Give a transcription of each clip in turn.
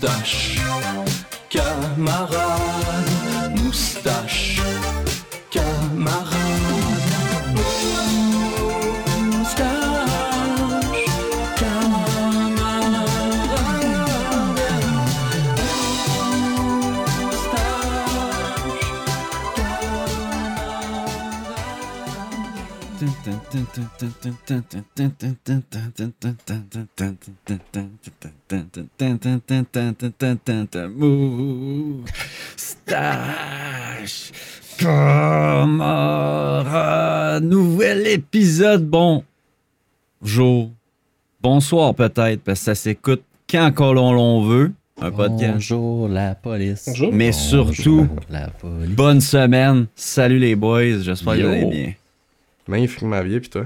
Moustache, camarade, Moustache. Nouvel épisode. Bon jour. Bonsoir peut-être, parce que ça s'écoute quand qu'on l'on veut. Un podcast. Bonjour la police. Bonjour. Mais Bonjour, surtout, la police. bonne semaine. Salut les boys. J'espère que vous allez bien. Magnifique ma vie, pis toi?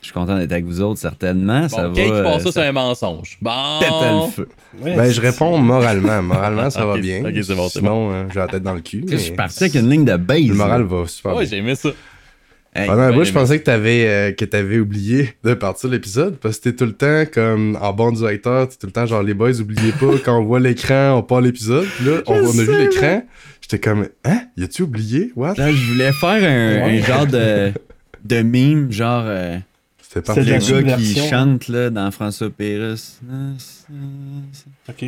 Je suis content d'être avec vous autres, certainement. ça Bon, va. Kate qui euh, pense ça, ça c'est un mensonge. Bon. pète le feu. Ouais, Ben, je réponds moralement. Moralement, ça va bien. ok, c'est bon, c'est Sinon, euh, j'ai la tête dans le cul. Je suis parti avec une ligne de base. le moral va super Ouais, bien. j'ai aimé ça. Hey, Pendant un bout, je pensais que t'avais euh, que t'avais oublié de partir l'épisode parce que t'es tout le temps comme en bon directeur, t'es tout le temps genre les boys, oubliez pas quand on voit l'écran, on part l'épisode. Puis là, on, on a vu l'écran, j'étais comme hein, y a-tu oublié? What? Là, je voulais faire un, Ouais. un genre de, de mime, genre euh, C'est le gars qui chante là, dans François Pérus.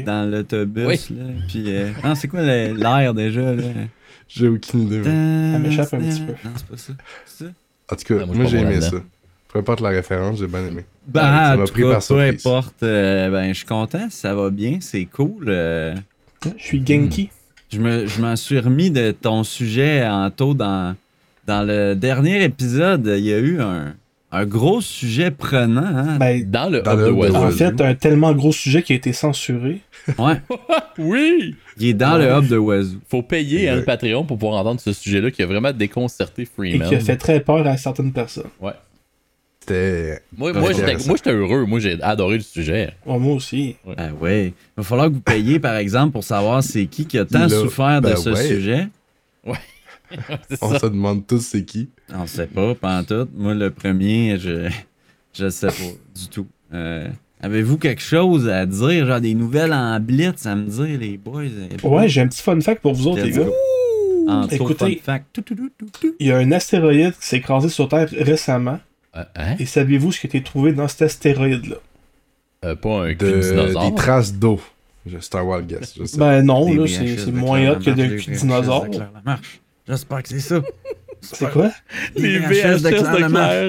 Dans l'autobus. Oui. là. Puis, euh, non, c'est quoi l'air déjà? Là? J'ai aucune idée. Ça m'échappe un petit peu. Non, c'est pas ça. C'est ça? En tout cas, Ah, moi, j'ai aimé ça. Peu importe la référence, j'ai bien aimé. Ben, ça en m'a tout pris cas, par peu surprise. importe. euh, ben, je suis content, ça va bien, c'est cool. euh, Je suis Genki. je me- je m'en suis remis de ton sujet en taux dans, dans le dernier épisode. Il y a eu un, un gros sujet prenant. Hein? Ben, Dans le Dans hub le de hub de Wazoo. en fait, un tellement gros sujet qui a été censuré. Ouais, Oui! il est dans le hub de Wazoo. Faut payer hein, le. Patreon pour pouvoir entendre ce sujet-là qui a vraiment déconcerté Et Freeman. qui a fait très peur à certaines personnes. C'était. Moi, moi, Ouais, j'étais, ça. moi, j'étais heureux. Moi, j'ai adoré le sujet. Oh, moi aussi. Ah ouais. Il va falloir que vous payiez, par exemple, pour savoir c'est qui qui a tant souffert de ben ce ouais. sujet. C'est On ça. se demande tous c'est qui. On sait pas, pas en tout. Moi, le premier, je je sais pas du tout. Euh, Avez-vous quelque chose à dire, genre des nouvelles en blitz à me dire, les boys? Ouais, j'ai un petit fun fact pour vous autres, les gars. En Écoutez. Il y a un astéroïde qui s'est écrasé sur Terre récemment. Euh, hein? Et saviez-vous ce qui a été trouvé dans cet astéroïde-là? Euh, pas un cul de des traces d'eau. Un wild guess. Je sais. Ben non, là, c'est moins hot que de Lamarche, des. J'espère que c'est ça. C'est quoi? Les VHS VHS de Claire,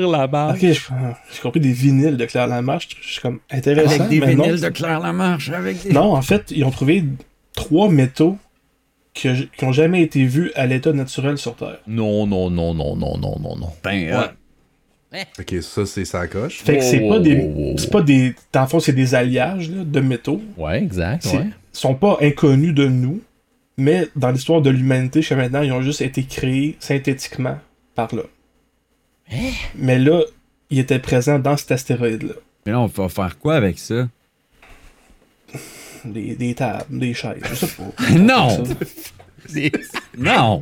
Lamarche. Ok, j'ai compris des vinyles de Claire Lamarche. Je suis comme intéressant, Avec des mais non. vinyles de Claire Lamarche. Avec des... Non, en fait, ils ont trouvé trois métaux que qui n'ont jamais été vus à l'état naturel sur Terre. Non, non, non, non, non, non, non, non. Ben, Ouais. ah, Ok, ça c'est sa coche. Fait que c'est pas des. C'est pas des. Dans le fond, c'est des alliages là, de métaux. Ouais, exact, ouais. Ils sont pas inconnus de nous, mais dans l'histoire de l'humanité, jusqu'à maintenant, ils ont juste été créés synthétiquement par là. Mais là, ils étaient présents dans cet astéroïde-là. Mais là, on va faire quoi avec ça? Des, des tables, des chaises, je sais pas. Non! Ça. Non!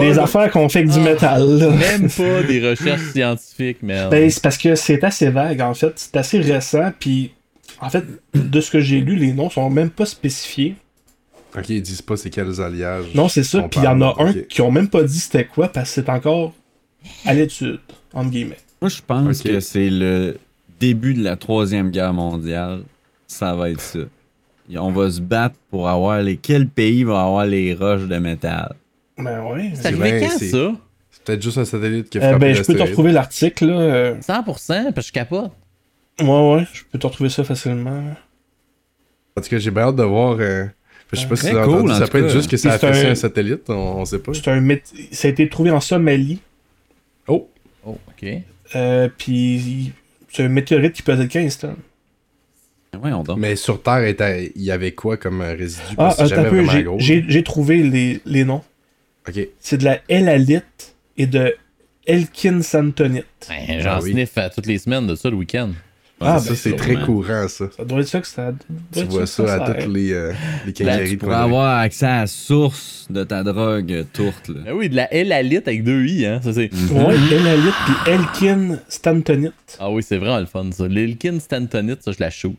Des affaires qu'on fait avec du métal. là. Même pas des recherches scientifiques, man. Ben, c'est parce que c'est assez vague, en fait. C'est assez récent, puis en fait, de ce que j'ai lu, les noms sont même pas spécifiés. Ok, ils disent pas c'est quels alliages. Non, c'est ça. Puis il y en a un qui ont même pas dit c'était quoi, parce que c'est encore à l'étude, entre guillemets. Moi, je pense que c'est le début de la Troisième Guerre mondiale. Ça va être ça. Et On va se battre pour avoir les... Quel pays va avoir les roches de métal? Ben ouais. c'est arrivé quand, c'est- ça? C'est peut-être juste un satellite qui a Euh, frappé ben, je peux te retrouver l'article, là. euh, 100%, parce que je capote. Ouais, ouais, je peux te retrouver ça facilement. En tout cas, j'ai bien hâte de voir. euh, Je sais pas si cool, entendu, ça peut être juste que ça a C'est fait un- un satellite, on, on sait pas. C'est un mét- Ça a été trouvé en Somalie, Oh, Oh, ok. euh, puis c'est un météorite qui pesait 15 tonnes. Ouais, on dort. mais sur Terre, il y avait quoi comme euh, résidu? Ah, vraiment j'ai- trouvé les, les noms. Ok. C'est de la L-alite et de Elkinsantonite. Ben, J'en Ah oui. sniffe à toutes les semaines de ça le week-end. Ah, ça, ben, c'est ça, très ouais. courant, ça. Ça doit être ça que ça. Tu vois ça à toutes les, euh, les quincailleries tu pourrais avoir accès à la source de ta drogue euh, tourte. Là. Ben oui, de la L-alite avec deux I, hein. Ça, c'est... Ouais, L-alite puis Elkinstantonite. Ah oui, c'est vraiment le fun, ça. L'Ilkin Stantonite, ça, je la shoot.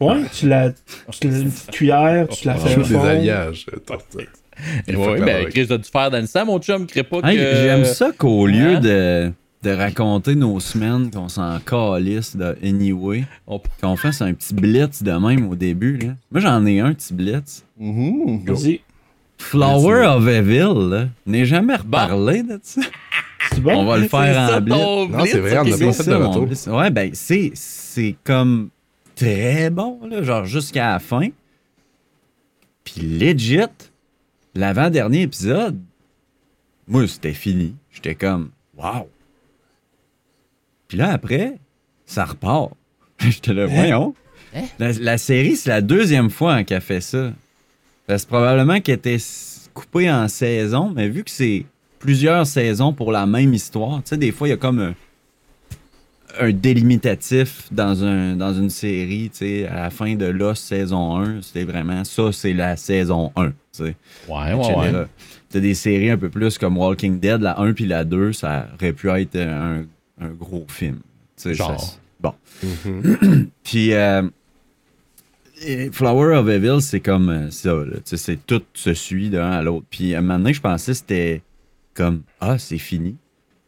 Ouais, tu la, tu la une petite cuillère, tu la fais des alliages. euh, la ben. Chris, t'as dû faire dans le sang, mon chum, crée pas Hey, que. J'aime ça qu'au lieu Hein? de, de raconter nos semaines, qu'on s'en calisse de anyway, On- qu'on fasse un petit blitz de même au début. Là. Moi, j'en ai un petit blitz. Mhm. Vas-y. Flower of Evil, là. N'ai jamais reparlé de ça. C'est bon? On va le C'est faire ça, en blitz. ton Non, c'est vrai, on ok. a pas fait C'est de ça, mon retour. blitz. Ouais, ben, c'est, c'est comme très bon, là, genre jusqu'à la fin. Puis legit, l'avant-dernier épisode, moi, c'était fini. J'étais comme, wow. Puis là, après, ça repart. J'étais là, voyons. Hein? La, la série, c'est la deuxième fois hein, qu'elle fait ça. C'est probablement qu'elle était coupée en saisons, mais vu que c'est plusieurs saisons pour la même histoire, tu sais, des fois, il y a comme un, un délimitatif dans, un, dans une série, tu sais, à la fin de Lost saison 1, c'était vraiment ça, c'est la saison 1, tu sais. Ouais, ouais, ouais. T'as des séries un peu plus comme Walking Dead, la 1 puis la 2, ça aurait pu être un, un gros film. Genre. ça- bon. Mhm. Puis euh, Flower of Evil, c'est comme euh, ça. là. Tu sais, c'est tout se suit d'un à l'autre. Puis à un moment donné, je pensais que c'était comme Ah, c'est fini.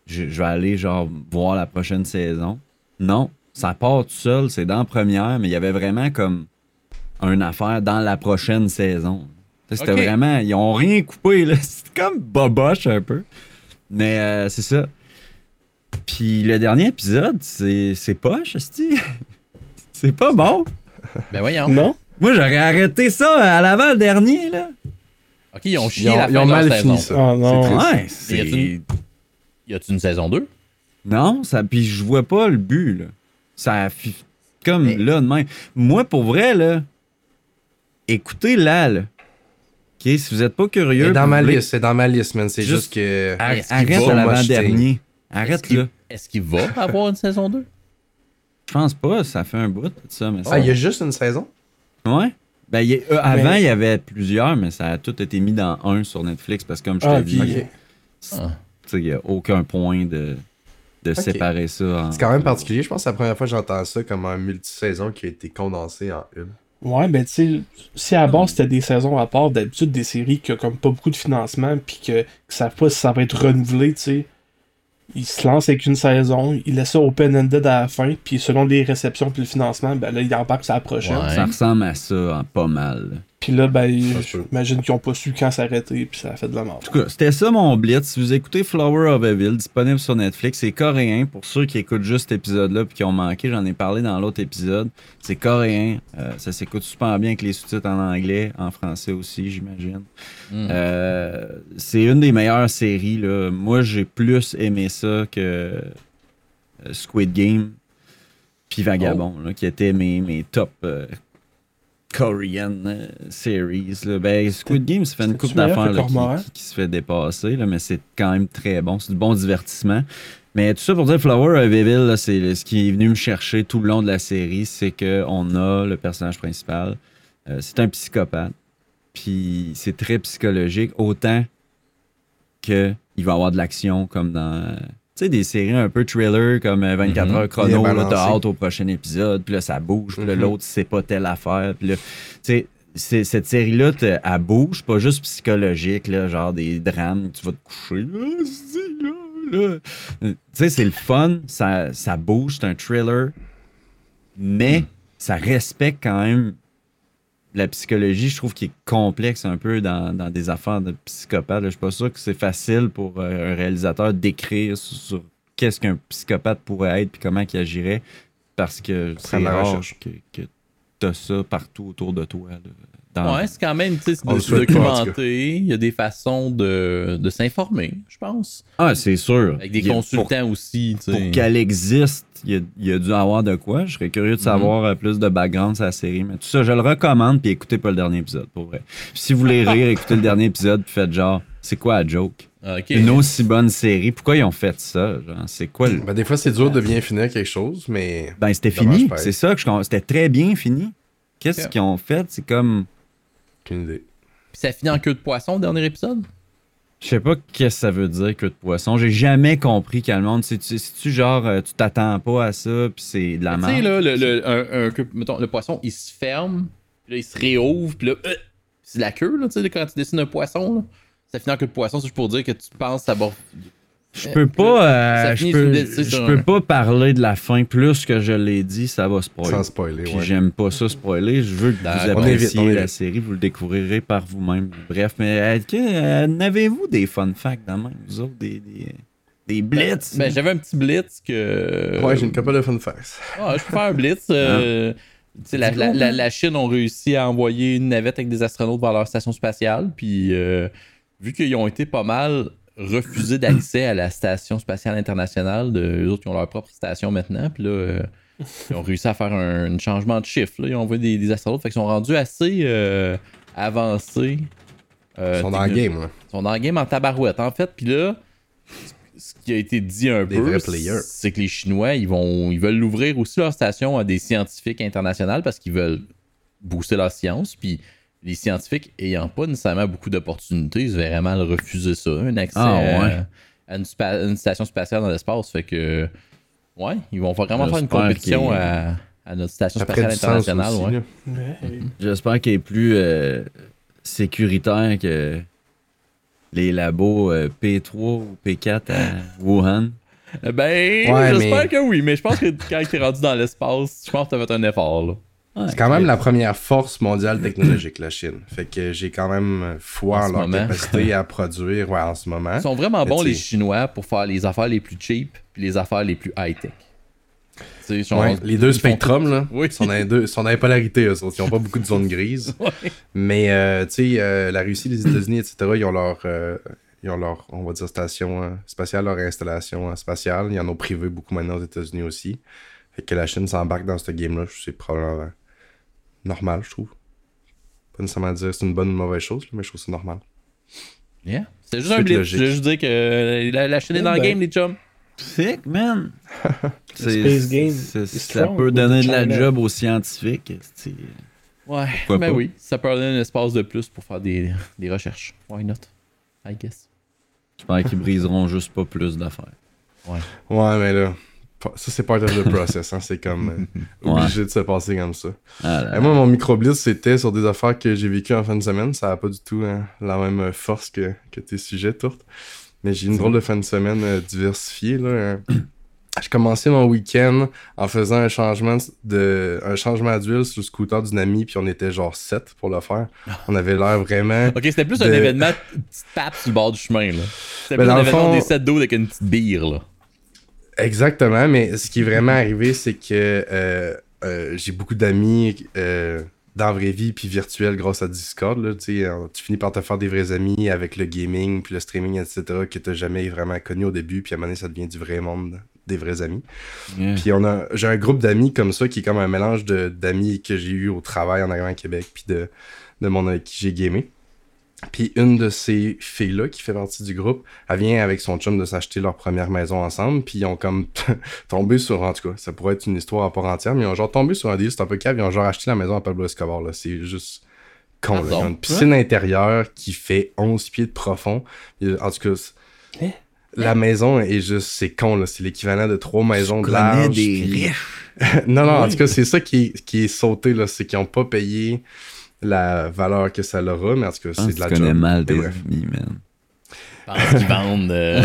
Je, je vais aller genre voir la prochaine saison. Non, ça part tout seul, c'est dans la première, mais il y avait vraiment comme une affaire dans la prochaine saison. Tu sais, C'était vraiment. Ils ont rien coupé, là. C'est comme boboche un peu. Mais euh, c'est ça. Puis le dernier épisode, c'est c'est poche. C'est pas bon. Ben voyons. Non? Moi, j'aurais arrêté ça à l'avant-dernier, là. Ok, ils ont chié Ils ont, la ils ont de mal fini ça. Ah, non. Ouais, y a-tu une saison 2? Non, ça... puis je vois pas le but, là. Ça Comme Mais- là, de même. Moi, pour vrai, là, écoutez-la, là. OK, si vous êtes pas curieux... C'est dans ma voulez- liste, c'est dans ma liste, man. C'est Juste- juste que. Arrête à l'avant-dernier. Est-ce Arrête, qu'il- là. Est-ce qu'il va avoir une saison 2? Je pense pas, ça fait un bout, de ça, mais ça... Ah, il y a juste une saison? Ouais. Ben, il y a- euh, avant, Mais- il y avait plusieurs, mais ça a tout été mis dans un sur Netflix parce que, comme je Ah, Ah. tu sais, il n'y a aucun point de, de séparer ça. en- C'est quand même particulier. Je pense que c'est la première fois que j'entends ça comme un multi-saison qui a été condensé en une. Ouais, ben tu sais, si à la base c'était des saisons à part, d'habitude des séries qui ont comme pas beaucoup de financement, puis que, que savent pas si ça va être renouvelé, tu sais. Ils se lancent avec une saison, ils laissent ça open-ended à la fin, puis selon les réceptions puis le financement, ben là, ils embarquent sur la prochaine. Ouais. Ça ressemble à ça en pas mal. Puis là, ben, j'imagine qu'ils ont pas su quand s'arrêter, puis ça a fait de la mort. En tout cas, c'était ça mon blitz. Si vous écoutez Flower of Evil, disponible sur Netflix, c'est coréen. Pour ceux qui écoutent juste cet épisode-là puis qui ont manqué, j'en ai parlé dans l'autre épisode. C'est coréen. Euh, ça s'écoute super bien avec les sous-titres en anglais, en français aussi, j'imagine. Hmm. Euh, c'est une des meilleures séries. Là. Moi, j'ai plus aimé ça que euh, Squid Game puis Vagabond, là, qui étaient mes, mes top euh, Korean euh, series. là. Ben, Squid Game, ça fait une coupe d'affaires qui, qui- se fait dépasser, là, mais c'est quand même très bon. C'est du bon divertissement. Mais tout ça pour dire Flower of Evil, c'est ce qui est venu me chercher tout le long de la série, c'est qu'on a le personnage principal. euh, c'est un psychopathe. Puis c'est très psychologique, autant que il va avoir de l'action comme dans euh, sais des séries un peu thriller comme euh, 24 Mhm. heures chrono, t'as hâte au prochain épisode, puis là ça bouge, puis là Mhm. l'autre c'est pas telle affaire, puis là tu sais cette série-là, elle bouge, pas juste psychologique, là, genre des drames, tu vas te coucher, là, là. Tu sais, c'est le fun, ça, ça bouge, c'est un thriller, mais ça respecte quand même la psychologie, je trouve qu'il est complexe un peu dans, dans des affaires de psychopathe. Je suis pas sûr que c'est facile pour euh, un réalisateur d'écrire sur, sur qu'est-ce qu'un psychopathe pourrait être puis comment il agirait parce que c'est rare que, que t'as ça partout autour de toi. là, dans- Ouais, c'est quand même, tu sais, c'est On de se documenter. Il y a des façons de, de s'informer, je pense. Ah, c'est sûr. Avec des consultants aussi, tu Pour, qu'elle existe, il y, a, il y a dû avoir de quoi. Je serais curieux de savoir euh, plus de background sur la série. Mais tout ça, je le recommande, puis écoutez pas le dernier épisode, pour vrai. Puis si vous voulez rire, écoutez le dernier épisode, puis faites genre, c'est quoi la joke? Ah. Une aussi bonne série. Pourquoi ils ont fait ça? Genre, c'est quoi le. Ben, des fois, c'est dur de bien finir quelque chose, mais. Ben, c'était fini. C'est ça que je C'était très bien fini. Qu'est-ce qu'ils ont fait? C'est comme. Aucune idée. Puis ça finit en queue de poisson, le dernier épisode? Je sais pas qu'est-ce que ça veut dire, queue de poisson. J'ai jamais compris qu'à le monde, si tu, tu genre, euh, tu t'attends pas à ça, puis c'est de la Tu sais, merde? là, le, le, un, un queue- mettons, le poisson, il se ferme, puis là, il se réouvre, puis là, euh, c'est la queue, là, tu sais, quand tu dessines un poisson, là. Ça finit en queue de poisson, c'est juste pour dire que tu penses que ça va. Je peux pas, euh, je peux, je pas parler de la fin plus que je l'ai dit, ça va spoiler. Sans spoiler, Puis ouais. j'aime pas ça spoiler. Je veux que vous On appréciez la série, vous le découvrirez par vous-même. Bref, mais que, euh, n'avez-vous des fun facts dans le même, vous autres, des, des, des blitz? Ben, j'avais un petit blitz que. Ouais, j'ai une couple de fun facts. Ah, je peux faire un blitz. euh, sais, la, la, la, la Chine ont réussi à envoyer une navette avec des astronautes vers leur station spatiale. Puis, euh, vu qu'ils ont été pas mal refusés d'accès à la station spatiale internationale, de, eux autres, ils ont leur propre station maintenant. Puis là, euh, ils ont réussi à faire un, un changement de chiffre. là. Ils ont envoyé des, des astronautes. Fait qu'ils sont rendus assez euh, avancés. euh, Ils sont dans le game, là. ils sont dans le game en tabarouette, en fait. Puis là, ce qui a été dit un Des peu, c'est que les Chinois, ils vont, ils veulent l'ouvrir aussi leur station à des scientifiques internationaux parce qu'ils veulent booster leur science. Puis les scientifiques ayant pas nécessairement beaucoup d'opportunités, ils verraient mal refuser ça, un accès Ah, à- ouais. à, une, spa- une station spatiale dans l'espace. Fait que, ouais, ils vont vraiment faire une compétition à, à notre station spatiale internationale. ouais. J'espère qu'il est plus euh, sécuritaire que les labos euh, P3 ou P4 à Wuhan. Eh Ben, Ouais, j'espère mais- que oui, mais je pense que quand t'es rendu dans l'espace, je pense que t'as fait un effort. Là. C'est quand même la première force mondiale technologique, la Chine. Fait que j'ai quand même foi En leur moment. capacité à produire, ouais, en ce moment. Ils sont vraiment bons, les Chinois, pour faire les affaires les plus cheap puis les affaires les plus high-tech. Ouais, les deux font spectrums, là, Oui. sont dans deux, sont dans les polarités, eux autres. Ils ont pas beaucoup de zones grises. Ouais. Mais, euh, tu sais, euh, la Russie, les États-Unis, etc., ils ont leur, euh, ils ont leur, on va dire, station spatiale, leur installation spatiale. Ils en ont privé beaucoup maintenant aux États-Unis aussi. Fait que la Chine s'embarque dans ce game-là, c'est probablement normal, je trouve. Pas nécessairement dire que c'est une bonne ou une mauvaise chose, mais je trouve que c'est normal. Yeah. C'est juste un blitz. Je veux juste dire que euh, la, la Chine est dans le Ben. game, les chums. Sick, man! C'est- Space game Ça peut donner de la China. job aux scientifiques. Ouais, Pourquoi mais pas? oui, ça peut donner un espace de plus pour faire des, des recherches. Why not? I guess. J'espère qu'ils briseront juste pas plus d'affaires. Ouais, mais là, ça c'est part of the process, hein. C'est comme euh, Ouais. obligé de se passer comme ça. Ah là Et moi, mon micro-blitz, c'était sur des affaires que j'ai vécues en fin de semaine. Ça n'a pas du tout hein, la même euh, force que, que tes sujets, Tourte. Mais j'ai une drôle de fin de semaine euh, diversifiée. Là. Euh, J'ai commencé mon week-end en faisant un changement de un changement d'huile sur le scooter d'une amie, puis on était genre 7 pour le faire. On avait l'air vraiment. Ok, c'était plus un De- événement une petite tape sur le bord du chemin. là. C'était Ben, plus un événement fond- des 7 d'eau avec une petite bière. Là. Exactement, mais ce qui est vraiment arrivé, c'est que euh, euh, j'ai beaucoup d'amis euh, dans la vraie vie puis virtuel grâce à Discord. Là, tu finis par te faire des vrais amis avec le gaming puis le streaming, etc., que tu jamais vraiment connu au début, puis à un moment donné, ça devient du vrai monde, des vrais amis. Yeah. Puis on a, j'ai un groupe d'amis comme ça qui est comme un mélange de, d'amis que j'ai eu au travail en arrivant à Québec, puis de, de mon avec qui j'ai gamé. Puis une de ces filles-là, qui fait partie du groupe, elle vient avec son chum de s'acheter leur première maison ensemble, puis ils ont comme tombé sur, en tout cas, ça pourrait être une histoire à part entière, mais ils ont genre tombé sur un deal, c'est un peu cave, ils ont genre acheté la maison à Pablo Escobar, là. C'est juste con, là. Ils ont une piscine intérieure qui fait 11 pieds de profond. Et, En tout cas, c'est- Hein? la maison est juste, c'est con, là. C'est l'équivalent de trois maisons de large. des puis- non, non, en tout cas, c'est ça qui est, qui est sauté, là. C'est qu'ils n'ont pas payé la valeur que ça leur a, mais en tout cas, c'est de la tu connais job. mal Mais tes bref. amis, man. Je pense qu'ils vendent. euh,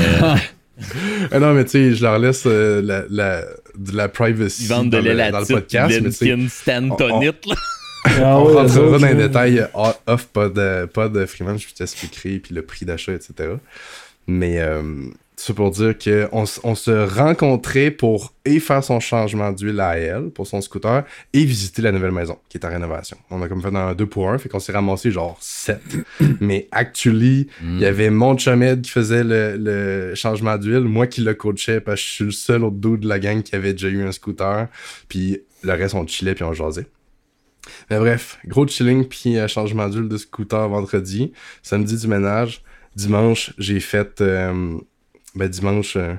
Ah non, mais tu sais, je leur laisse euh, la, la, de la privacy ils vendent de dans, le, dans le podcast, mais tu sais, Lincoln, Stantonite. là. Ah on ouais, rentrera dans les détails euh, off, pas de, pas de Freeman, je t'expliquerai, puis le prix d'achat, etc. Mais euh, c'est pour dire qu'on on se rencontrait pour et faire son changement d'huile à elle, pour son scooter, et visiter la nouvelle maison qui est en rénovation. On a comme fait un 2 pour 1, fait qu'on s'est ramassé genre 7. Mais actually, il y avait mon chumette qui faisait le, le changement d'huile, moi qui le coachais parce que je suis le seul autre dude de la gang qui avait déjà eu un scooter, puis le reste on chillait puis on jasait. Mais bref, gros chilling puis euh, changement d'huile de scooter vendredi, samedi du ménage, dimanche j'ai fait, euh, ben dimanche euh,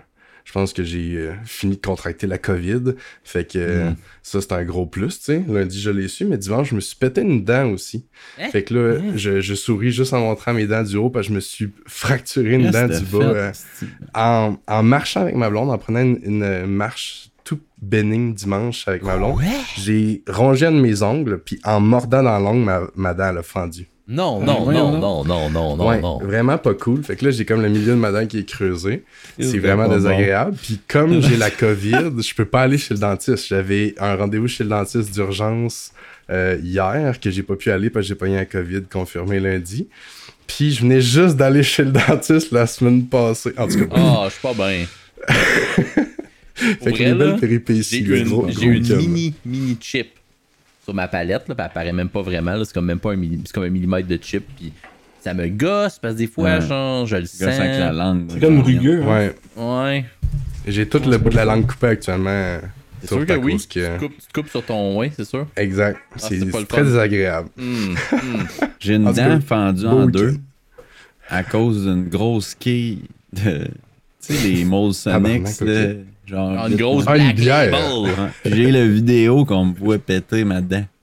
je pense que j'ai euh, fini de contracter la COVID. Fait que euh, Mm. ça, c'est un gros plus, tu sais. Lundi, je l'ai su, mais dimanche, je me suis pété une dent aussi. Hein? Fait que là, je, je souris juste en montrant mes dents du haut parce que je me suis fracturé une dent Qu'est-ce du bas. euh, en, en marchant avec ma blonde, en prenant une, une marche tout bénigne dimanche avec ma blonde, j'ai rongé un de mes ongles, puis en mordant dans l'ongle, ma, ma dent elle a fendu. Non, non, non, non, non, non, non, ouais, non. vraiment pas cool. Fait que là, j'ai comme le milieu de ma dent qui est creusé. C'est vraiment pas bon. désagréable. Puis comme j'ai la COVID, je peux pas aller chez le dentiste. J'avais un rendez-vous chez le dentiste d'urgence euh, hier que j'ai pas pu aller parce que j'ai pogné un COVID confirmé lundi. Puis je venais juste d'aller chez le dentiste la semaine passée. En tout cas, Ah, je suis pas bien. fait que belles là, péripéties. J'ai eu une, gros- j'ai gros eu une mini, mini chip sur ma palette, là, puis elle apparaît même pas vraiment, c'est comme même pas un, comme un millimètre de chip, puis ça me gosse, parce que des fois, Ouais. genre, je le Gosse avec la sens. langue. C'est comme rugueux. hein. Ouais. Ouais. J'ai tout le bout de la langue coupée actuellement. C'est sûr que à oui, cause tu, te coupes, tu te coupes sur ton... Oui, c'est sûr. Exact. c'est c'est très désagréable. Hmm, hmm. J'ai une dent fendue en deux à cause d'une grosse quille de. Tu sais, les là. ok. Genre. Ah, une grosse Ah, une bière. J'ai la vidéo qu'on me pouvait péter ma dent.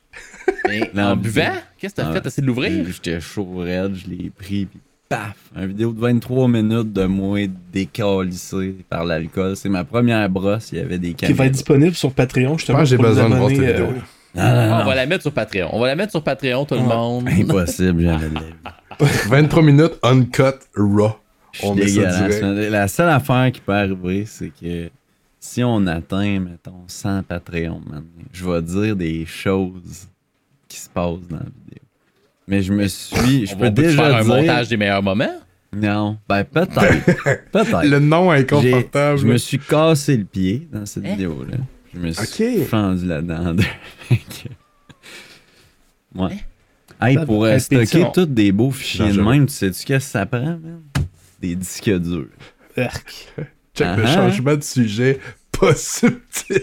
En buvant, qu'est-ce que t'as Ah. fait? T'as essayé de l'ouvrir? J'étais chaud raide, je l'ai pris, puis paf! Une vidéo de 23 minutes de moi décalissé par l'alcool. C'est ma première brosse, il y avait des Qui caméras. va être disponible sur Patreon, Je que j'ai besoin de voir cette euh, vidéo. Non, non, Ah, non. on va la mettre sur Patreon. On va la mettre sur Patreon, tout le Ouais. monde. Impossible, j'avais de la vie. 23 minutes uncut raw. On met ça direct. La seule affaire qui peut arriver, c'est que si on atteint, mettons, 100 Patreon, man, je vais dire des choses qui se passent dans la vidéo. Mais je me suis. Je On peux déjà faire un dire. montage des meilleurs moments? Non, ben peut-être. peut-être. Le nom J'ai- inconfortable. Je me suis cassé le pied dans cette Hein? vidéo-là. Je me suis Ok. fendu là-dedans. Ouais. Hey, Ça pour euh, stocker tous des beaux fichiers de même, tu sais-tu qu'est-ce que ça prend, man? Des disques durs. Check le changement de sujet. Pas subtil.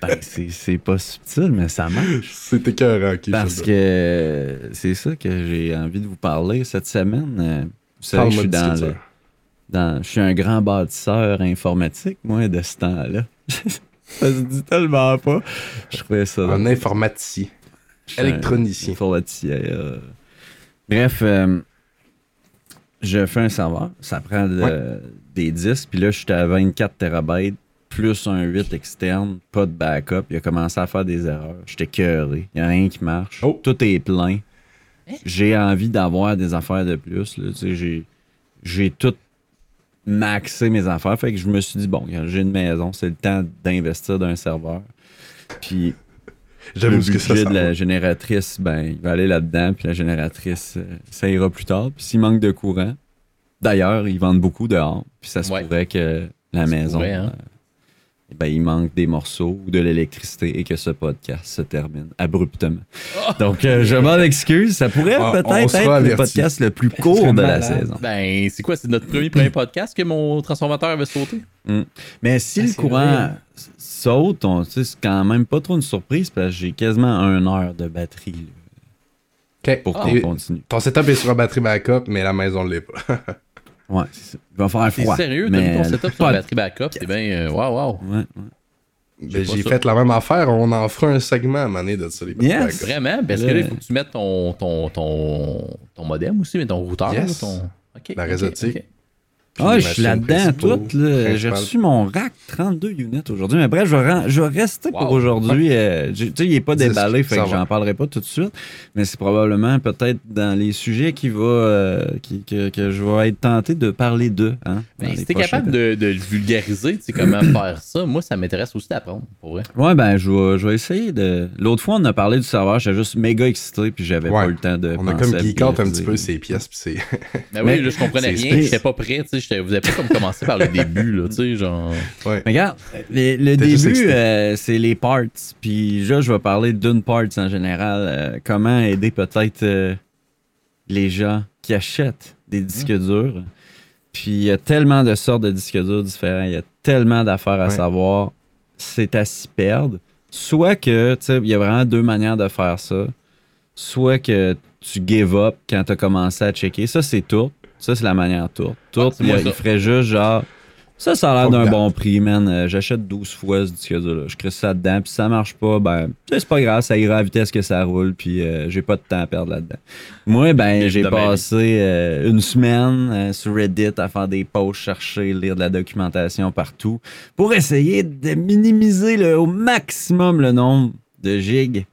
Ben, c'est pas subtil, mais ça marche. C'est écœurant. Parce que c'est ça que j'ai envie de vous parler cette semaine. Euh, Vous savez, je suis dans le, dans- je suis un grand bâtisseur informatique, moi, de ce temps-là. ça se dit tellement pas. Je trouvais ça. Un informaticien. Électronicien. informaticien, euh. Bref, euh, je fais un serveur. Ça prend de- Ouais. Des disques. Puis là, j'étais à 24 terabytes plus un 8 externe, pas de backup. Il a commencé à faire des erreurs. J'étais cœuré. Il n'y a rien qui marche. Oh. Tout est plein. J'ai envie d'avoir des affaires de plus. là. Tu sais, J'ai, j'ai tout maxé mes affaires. Fait que je me suis dit, bon, j'ai une maison, c'est le temps d'investir dans un serveur. Puis le que ça de la génératrice, ben, il va aller là-dedans, puis la génératrice, euh, ça ira plus tard. Puis s'il manque de courant, d'ailleurs, ils vendent beaucoup dehors, puis ça se Ouais. pourrait que la maison, pourrait, hein. euh, ben, il manque des morceaux ou de l'électricité et que ce podcast se termine abruptement. Donc, euh, je m'en excuse. Ça pourrait Ah, peut-être être le podcast le plus court de la malade. saison. Ben, c'est quoi? C'est notre premier premier podcast que mon transformateur avait sauté? Mais si Ah, le courant vrai. saute, c'est quand même pas trop une surprise parce que j'ai quasiment une heure de batterie là, Ok. pour Ah. qu'on continue. Ton setup est sur un batterie backup, mais la maison ne l'est pas. Ouais, c'est ça. Il va faire T'es froid. sérieux? T'as mis mais ton setup sur pas la batterie backup? C'est bien... Waouh, waouh. Ouais, ouais. Ben, J'ai fait la même affaire. On en fera un segment à maner de ça. Les Yes. Vraiment? Parce que Là- il faut que tu mettes ton, ton, ton, ton modem aussi, mais ton routeur. Yes. Ton... OK, La ok, réseautique. ok. Puis Ah, je suis là-dedans tout. là. J'ai reçu mon rack 32 units aujourd'hui. Mais bref, je vais, ren- je vais rester pour aujourd'hui. euh, tu sais, il n'est pas déballé, fait que j'en parlerai pas tout de suite. Mais c'est probablement peut-être dans les sujets qui va, euh, qui- que, que je vais être tenté de parler d'eux. Hein, Ben, si t'es prochains capable de, de le vulgariser, tu sais comment faire ça, moi, ça m'intéresse aussi d'apprendre, pour vrai. Ouais, ben, je vais, je vais essayer de. L'autre fois, on a parlé du serveur, j'étais juste méga excité, puis j'avais pas eu le temps de. On a comme geek un petit peu ces pièces. Puis c'est... Ben Mais- oui, là, je comprenais rien, j'étais pas prêt, tu sais, j'étais- vous avez pas comme commencé par le début, là, tu sais, genre... ouais. Mais regarde, les- le début, euh, c'est les parts. Puis là, je vais parler d'une parts en général. euh, comment aider peut-être euh, les gens qui achètent des disques durs. Puis il y a tellement de sortes de disques durs différents. Il y a tellement d'affaires à Ouais. savoir. C'est à s'y perdre. Soit que, tu sais, il y a vraiment deux manières de faire ça. Soit que tu give up quand tu as commencé à checker. Ça, c'est tout. Ça, c'est la manière tour. Tour, Ah, c'est moi, il, il ferait juste genre Ça, ça a l'air d'un bon prix, man. Euh, J'achète 12 fois ce disque dur-là. Je crée ça dedans, puis si ça marche pas, ben, c'est pas grave, ça ira à la vitesse que ça roule, puis euh, j'ai pas de temps à perdre là-dedans. Moi, ben, j'ai passé euh, une semaine sur Reddit à faire des posts, chercher, lire de la documentation partout, pour essayer de minimiser le- au maximum le nombre de gigs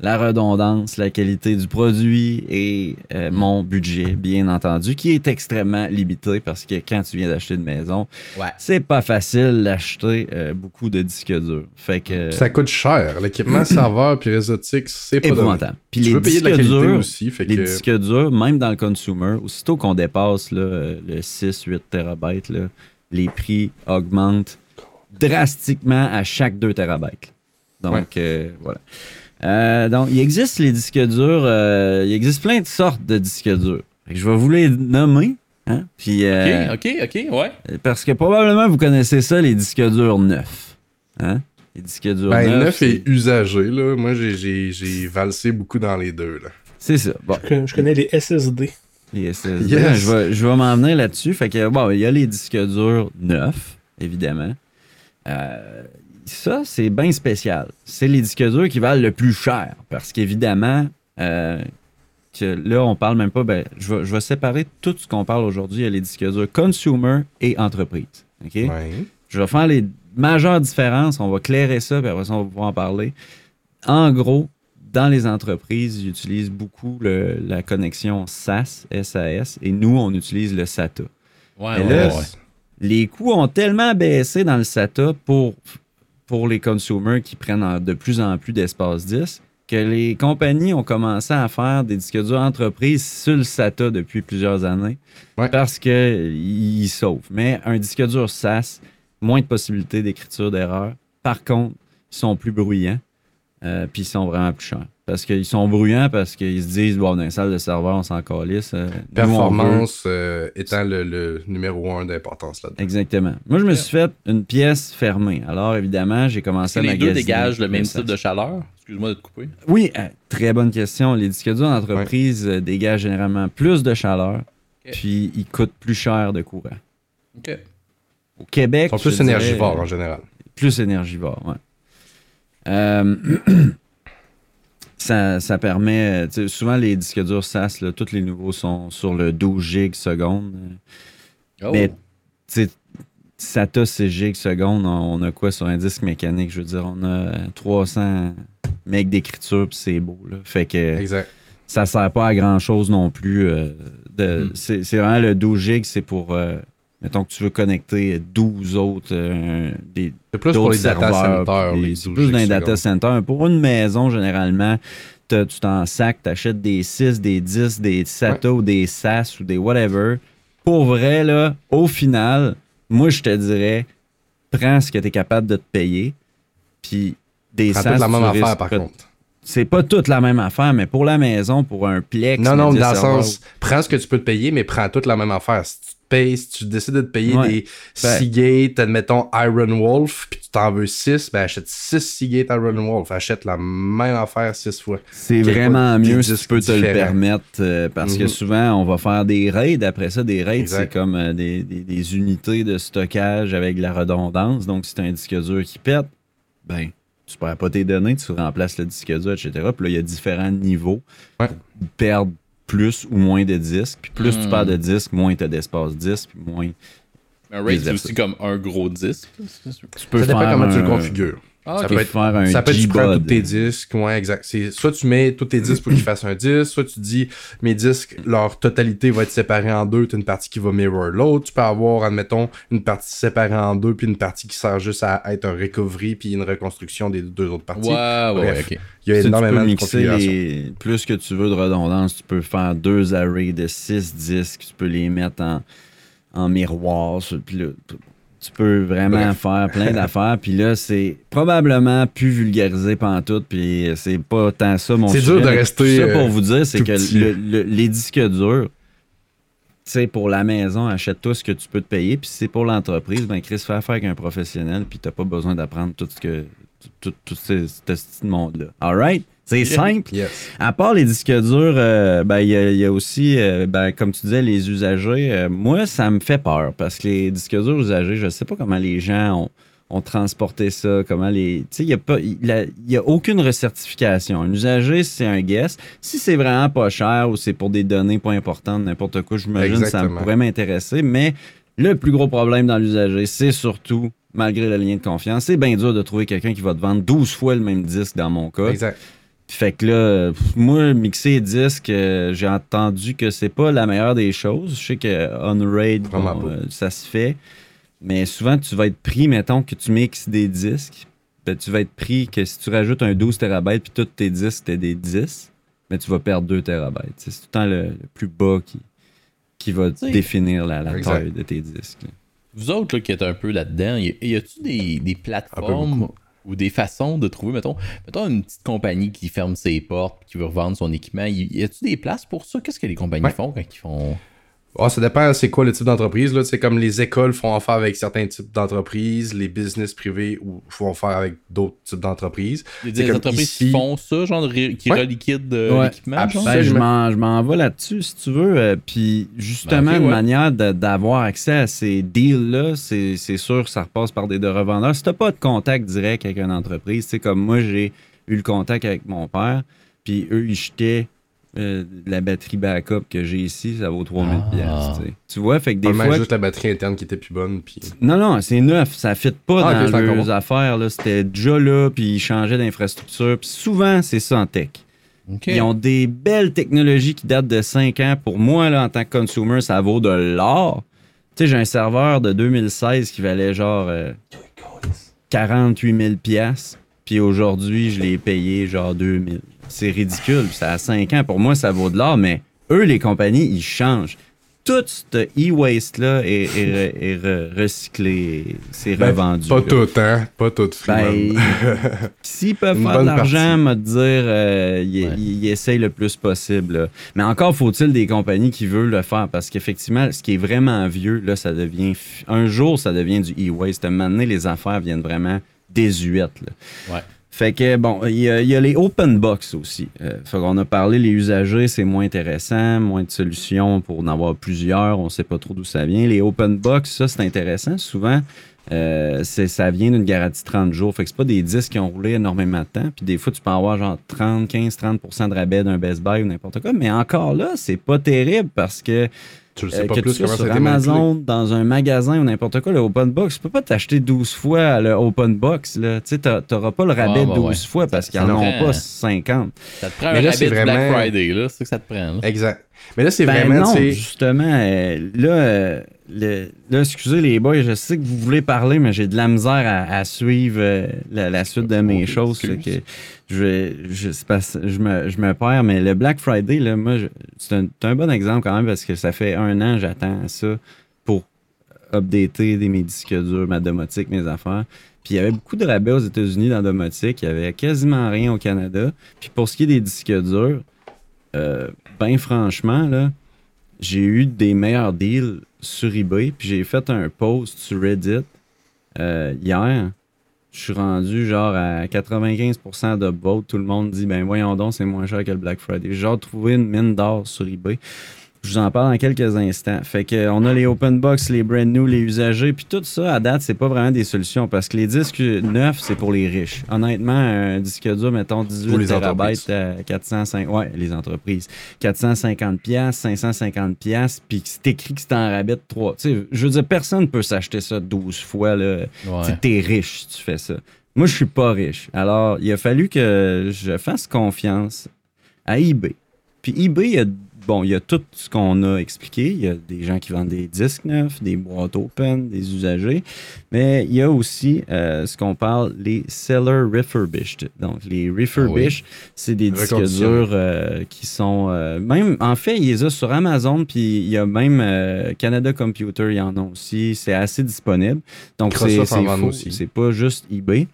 la redondance, la qualité du produit et euh, mon budget, bien entendu, qui est extrêmement limité parce que quand tu viens d'acheter une maison, Ouais. c'est pas facile d'acheter euh, beaucoup de disques durs. Fait que. Ça coûte cher. L'équipement serveur puis réseautique, c'est pas épouvantable. Puis Tu les veux payer de la durs, aussi, fait les que... disques durs, même dans le consumer, aussitôt qu'on dépasse là, le 6-8 TB, là, les prix augmentent drastiquement à chaque 2 TB. Donc, Ouais. euh, voilà. Euh, donc, il existe les disques durs, euh, il existe plein de sortes de disques durs. Fait que je vais vous les nommer. Hein? Puis, euh, Ok, ok, ok, ouais. Parce que probablement vous connaissez ça, les disques durs neufs. Hein? Les disques durs Ben, neufs. neuf et usagé, là. Moi, j'ai- valsé beaucoup dans les deux, là. C'est ça. Bon. Je connais- Je connais les SSD. Les SSD. Yes. Je vais, je vais m'en venir là-dessus. Fait que, bon, il y a les disques durs neufs, évidemment. Euh, ça, c'est bien spécial. C'est les disques durs qui valent le plus cher. Parce qu'évidemment, euh, que là, on parle même pas. Ben, je, vais, je vais séparer tout ce qu'on parle aujourd'hui. A les disques durs consumer et entreprise. OK? Ouais. Je vais faire les majeures différences. On va clairer ça, puis après ça, on va pouvoir en parler. En gros, dans les entreprises, ils utilisent beaucoup le- la connexion SAS, SAS, et nous, on utilise le SATA. Ouais, là, ouais. Les coûts ont tellement baissé dans le SATA pour, pour les consumers qui prennent en- de plus en plus d'espace disque que les compagnies ont commencé à faire des disques durs entreprises sur le SATA depuis plusieurs années Ouais. parce qu'ils sauvent. Mais un disque dur SAS, moins de possibilités d'écriture d'erreur. Par contre, ils sont plus bruyants. Euh, puis ils sont vraiment plus chers. Parce qu'ils sont bruyants parce qu'ils se disent, bon, dans les salles de serveur, on s'en calisse. euh, Performance euh, étant le, le numéro un d'importance là-dedans. Exactement. Moi, je me suis fait une pièce fermée. Alors, évidemment, j'ai commencé à les deux dégagent le même type de chaleur? Excuse-moi de te couper. Oui, euh, très bonne question. Les disques durs d'entreprise euh, dégagent généralement plus de chaleur, puis ils coûtent plus cher de courant. Ok. Au Québec, Ils sont plus dirais, énergivores en général. Plus énergivores, ouais. Euh, ça, ça permet... euh, Souvent, les disques durs SAS, là, tous les nouveaux sont sur le 12 gigs seconde. Oh. Mais, SATA 6 gigs seconde, on a quoi sur un disque mécanique? Je veux dire, on a 300 mecs d'écriture, puis c'est beau, là. Fait que Exact. ça sert pas à grand-chose non plus. euh, de- Mm. c'est, c'est vraiment le 12 gigs, c'est pour... euh, mettons que tu veux connecter 12 autres... euh, des, C'est plus pour les data centers. puis les c'est 12 plus dans les data centers. Pour une maison, généralement, tu t'en sacs, tu achètes des 6, des 10, des SATA ou des SAS ou des whatever. Pour vrai, là, au final, moi, je te dirais, prends ce que tu es capable de te payer. Puis des SAS, toute la même affaire, par pas- contre. C'est pas toute la même affaire, mais pour la maison, pour un Plex. Non, non, dans le sens, prends ce que tu peux te payer, mais prends toute la même affaire. Si payes, si tu décides de te payer Ouais. des Ben- Seagate, admettons Iron Wolf, puis tu t'en veux 6, ben achète 6 Seagate Iron Wolf. Achète la même affaire 6 fois. C'est vraiment mieux si tu peux te le permettre euh, parce que Mhm. souvent on va faire des raids. Après ça, des raids, c'est comme euh, des, des- des unités de stockage avec de la redondance. Donc, si tu as un disque dur qui pète, ben, tu perds pas tes données, tu remplaces le disque dur, etc. Puis là, il y a différents niveaux Ouais. pour perdre plus ou moins de disques. Puis plus tu perds de disques, moins tu as d'espace disque, puis moins Un RAID, c'est aussi comme un gros disque. tu peux Ça dépend faire comment tu le configures. Ah, Ça peux être- faire un Ça peut être tu prends tous tes disques, ouais, exact. C'est soit tu mets tous tes disques pour qu'ils fassent un disque, soit tu dis mes disques, leur totalité va être séparée en deux, t'as une partie qui va mirror l'autre. Tu peux avoir, admettons, une partie séparée en deux, puis une partie qui sert juste à être un recovery, puis une reconstruction des deux autres parties. Ouais, ouais, ok. Il y a énormément tu peux de mixer configurations. les... Plus que tu veux de redondance, tu peux faire deux arrays de six disques, tu peux les mettre en, en miroir. sur- Puis là, tu- peux vraiment Bref. faire plein d'affaires. Puis là, c'est probablement plus vulgarisé pantoute. Puis c'est pas tant ça mon C'est dur de rester, tout ça pour euh, vous dire, c'est tout que petit. le- le- les disques durs, tu sais, pour la maison, achète-toi ce que tu peux te payer. Puis si c'est pour l'entreprise, ben Chris, fais affaire avec un professionnel. Puis t'as pas besoin d'apprendre tout ce que tout, tout ce, ce monde-là. All right? C'est simple. Yes. À part les disques durs, euh, ben, il y, y a aussi, euh, ben, comme tu disais, les usagers. Euh, moi, ça me fait peur parce que les disques durs usagés, je sais pas comment les gens ont, ont transporté ça, comment les. Tu sais, il n'y a, pas- a- y a aucune recertification. Un usager, c'est un guess. Si c'est vraiment pas cher ou c'est pour des données pas importantes, n'importe quoi, j'imagine que ça pourrait m'intéresser. Mais le plus gros problème dans l'usager, c'est surtout, malgré le lien de confiance, c'est bien dur de trouver quelqu'un qui va te vendre 12 fois le même disque dans mon cas. Exact. Fait que là, moi, mixer disque, euh, j'ai entendu que c'est pas la meilleure des choses. Je sais que bon, pas. euh, ça se fait. Mais souvent, tu vas être pris, mettons que tu mixes des disques. ben, tu vas être pris que si tu rajoutes un 12 TB puis tous tes disques, c'était des 10, mais tu vas perdre 2 TB. C'est tout le temps le, le plus bas qui, qui va définir la, taille de tes disques. là. Vous autres là, qui êtes un peu là-dedans, y, y a-tu des, des plateformes ou des façons de trouver, mettons, mettons une petite compagnie qui ferme ses portes, qui veut revendre son équipement, y, y a-tu des places pour ça? Qu'est-ce que les compagnies Ouais. font quand ils font. Ah, ça dépend c'est quoi le type d'entreprise. là. C'est comme les écoles font affaire avec certains types d'entreprises, les business privés ou font affaire avec d'autres types d'entreprises. Il y a des entreprises ici- qui font ça, genre qui Ouais. reliquident euh, Ouais. l'équipement. Absolument. Ben, je m'en- je m'en vais là-dessus, si tu veux. euh, Puis, justement, Ben, une ouais. manière de- d'avoir accès à ces deals-là, c'est c'est sûr que ça repasse par des de revendeurs. Si tu pas de contact direct avec une entreprise, c'est comme moi, j'ai eu le contact avec mon père, puis eux, ils jetaient euh, la batterie backup que j'ai ici, ça vaut 3000 Ah. piastres, tu sais. Tu vois, fait que des fois... juste la batterie interne qui était plus bonne. Puis... Non, non, c'est neuf. Ça ne fit pas Ah, dans encore leurs affaires. là. C'était déjà là, puis ils changeaient d'infrastructure. Puis souvent, c'est ça en tech. Ils ont des belles technologies qui datent de 5 ans. Pour moi, là, en tant que consumer, ça vaut de l'or. Tu sais, j'ai un serveur de 2016 qui valait genre euh, 48 000 piastres, Puis aujourd'hui, je l'ai payé genre 2000. C'est ridicule. Ça a 5 ans. Pour moi, ça vaut de l'or. Mais eux, les compagnies, ils changent. Tout ce e-waste-là est, est re- est re- recyclé. C'est Ben, revendu. Pas là. tout, hein? Pas tout, Ben, s'ils peuvent faire de l'argent, me dire, euh, ils Ouais. essayent le plus possible. là. Mais encore faut-il des compagnies qui veulent le faire parce qu'effectivement, ce qui est vraiment vieux, là, ça devient. Un jour, ça devient du e-waste. À un moment donné, les affaires viennent vraiment désuètes. là. Ouais. Fait que, bon, il y, a- il y a les open box aussi. Euh, fait qu'on a parlé, les usagers, c'est moins intéressant, moins de solutions pour en avoir plusieurs, on sait pas trop d'où ça vient. Les open box, ça, c'est intéressant. Souvent, euh, c'est- ça vient d'une garantie 30 jours. Fait que c'est pas des disques qui ont roulé énormément de temps. Puis des fois, tu peux avoir genre 30, 15, 30% de rabais d'un Best Buy ou n'importe quoi. Mais encore là, c'est pas terrible parce que tu le euh, sais pas que plus tu sois sur. Amazon, dans un magasin ou n'importe quoi, le open box, tu peux pas t'acheter 12 fois le open box. là. Tu t'auras pas le rabais bah de 12 ouais. fois parce qu'ils ça en ont pas 50. Ça te prend Mais un là, rabais c'est du Black Friday, là. C'est ça que ça te prend. là. Exact. Mais là, c'est Ben vraiment, non, justement, euh, là, euh, le- là, excusez les boys, je sais que vous voulez parler, mais j'ai de la misère à, à suivre euh, la, la suite de mes choses. que je, je, parce- je, me, je me perds, mais le Black Friday, là, moi, je- c'est un, un bon exemple quand même parce que ça fait un an j'attends ça pour updater des, mes disques durs, ma domotique, mes affaires. Puis il y avait beaucoup de rabais aux États-Unis dans la domotique. Il y avait quasiment rien au Canada. Puis pour ce qui est des disques durs, euh, ben franchement, là, j'ai eu des meilleurs deals sur eBay. Puis j'ai fait un post sur Reddit euh, hier. Je suis rendu genre à 95% de vote. Tout le monde dit, ben voyons donc, c'est moins cher que le Black Friday. J'ai genre trouvé une mine d'or sur eBay. Je vous en parle dans quelques instants. Fait que on a les open box, les brand new, les usagers, puis tout ça à date, c'est pas vraiment des solutions parce que les disques neufs, c'est pour les riches. Honnêtement, un disque dur, mettons 18 Ou les terabytes à 405, ouais, les entreprises, 450 pièces, 550 pièces, puis c'est écrit que c'est en rabais de 3. Tu sais, je veux dire, personne peut s'acheter ça 12 fois là. Ouais. T'es riche si tu fais ça. Moi, je suis pas riche. Alors, il a fallu que je fasse confiance à eBay. Puis eBay, il y a, bon, il y a tout ce qu'on a expliqué. Il y a des gens qui vendent des disques neufs, des boîtes open, des usagers. Mais il y a aussi euh, ce qu'on parle, les seller refurbished. Donc, les refurbished, c'est des disques durs euh, qui sont... euh, même, en fait, il les a sur Amazon, puis il y a même Canada Computer, il y en a aussi. C'est assez disponible. Donc, c'est faux. pas juste eBay.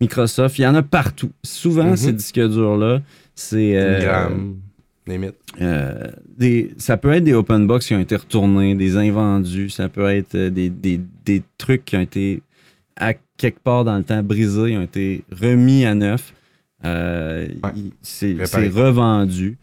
Microsoft, il y en a partout. Souvent, Mhm. ces disques durs-là, c'est... euh, des, ça peut être des open box qui ont été retournés, des invendus, ça peut être euh, des, des- des trucs qui ont été à quelque part dans le temps brisés, ont été remis à neuf. Euh, Ouais. c'est revendu.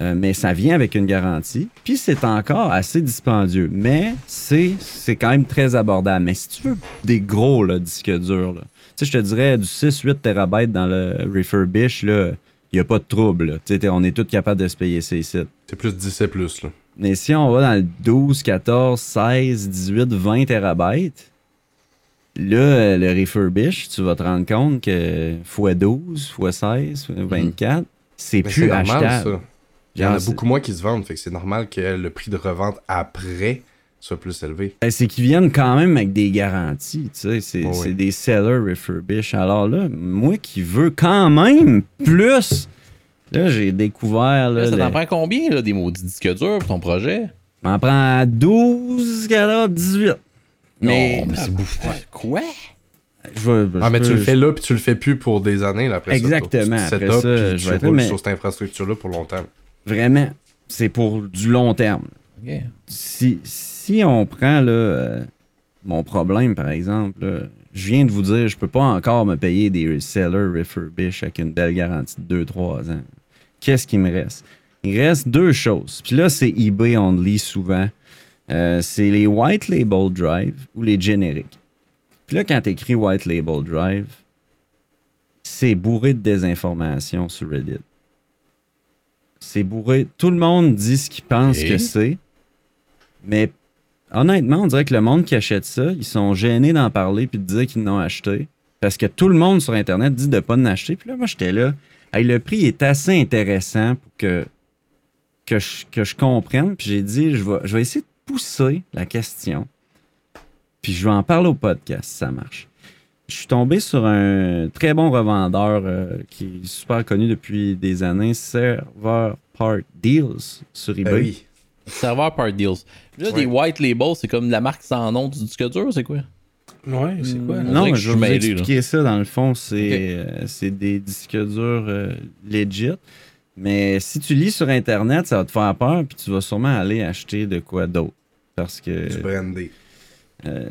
Euh, mais ça vient avec une garantie. Puis c'est encore assez dispendieux. Mais c'est c'est quand même très abordable. Mais si tu veux des gros là, disques durs, là, je te dirais du 6-8 TB dans le refurbish, là, il n'y a pas de trouble. là. On est tous capables de se payer ces sites. C'est plus 10 et plus, là. Mais si on va dans le 12, 14, 16, 18, 20 terabytes, là, euh, le refurbish, tu vas te rendre compte que x12, x16, Mm. 24, c'est plus c'est normal, achetable. ça. Il y en a beaucoup moins qui se vendent, fait que c'est normal que le prix de revente après soit plus élevé. Ben, c'est qu'ils viennent quand même avec des garanties, tu sais. C'est oui. c'est des sellers refurbish. Alors là, moi qui veux quand même plus, là, j'ai découvert. Là, Là, ça le- t'en prend combien, là, des maudits disques durs pour ton projet? m'en prend 12, 14, 18. Mais, Non, mais c'est bouffé. Quoi? je vais- Ah, mais tu le fais là, puis tu le fais plus pour des années, là, après Exactement, ça. après ça, je vais tu être- roules mais- sur cette infrastructure-là pour longtemps. Vraiment, c'est pour du long terme. Ok. Si, si on prend là, euh, mon problème, par exemple, là, je viens de vous dire, je peux pas encore me payer des sellers refurbish avec une belle garantie de 2-3 ans. Qu'est-ce qui me reste? Il reste deux choses. Puis là, c'est eBay only souvent. Euh, c'est les white label drive ou les génériques. Puis là, quand tu écris white label drive, c'est bourré de désinformation sur Reddit. C'est bourré. Tout le monde dit ce qu'il pense que c'est. Mais honnêtement, on dirait que le monde qui achète ça, ils sont gênés d'en parler puis de dire qu'ils l'ont acheté. Parce que tout le monde sur Internet dit de ne pas en acheter. Puis là, moi, j'étais là. Le prix est assez intéressant pour que, je, que je comprenne. Puis j'ai dit, je vais, essayer de pousser la question. Puis je vais en parler au podcast si ça marche. Je suis tombé sur un très bon revendeur euh, qui est super connu depuis des années, Server Part Deals sur eBay. Ben oui. Serveur par deals. Là, des white labels, c'est comme la marque sans nom du disque dur, c'est quoi? Ouais, c'est quoi? là? On Non, je je vais vous expliquer ça. Dans le fond, c'est euh, c'est des disques durs euh, legit. Mais si tu lis sur Internet, ça va te faire peur, puis tu vas sûrement aller acheter de quoi d'autre. Parce que, Du brandé. euh,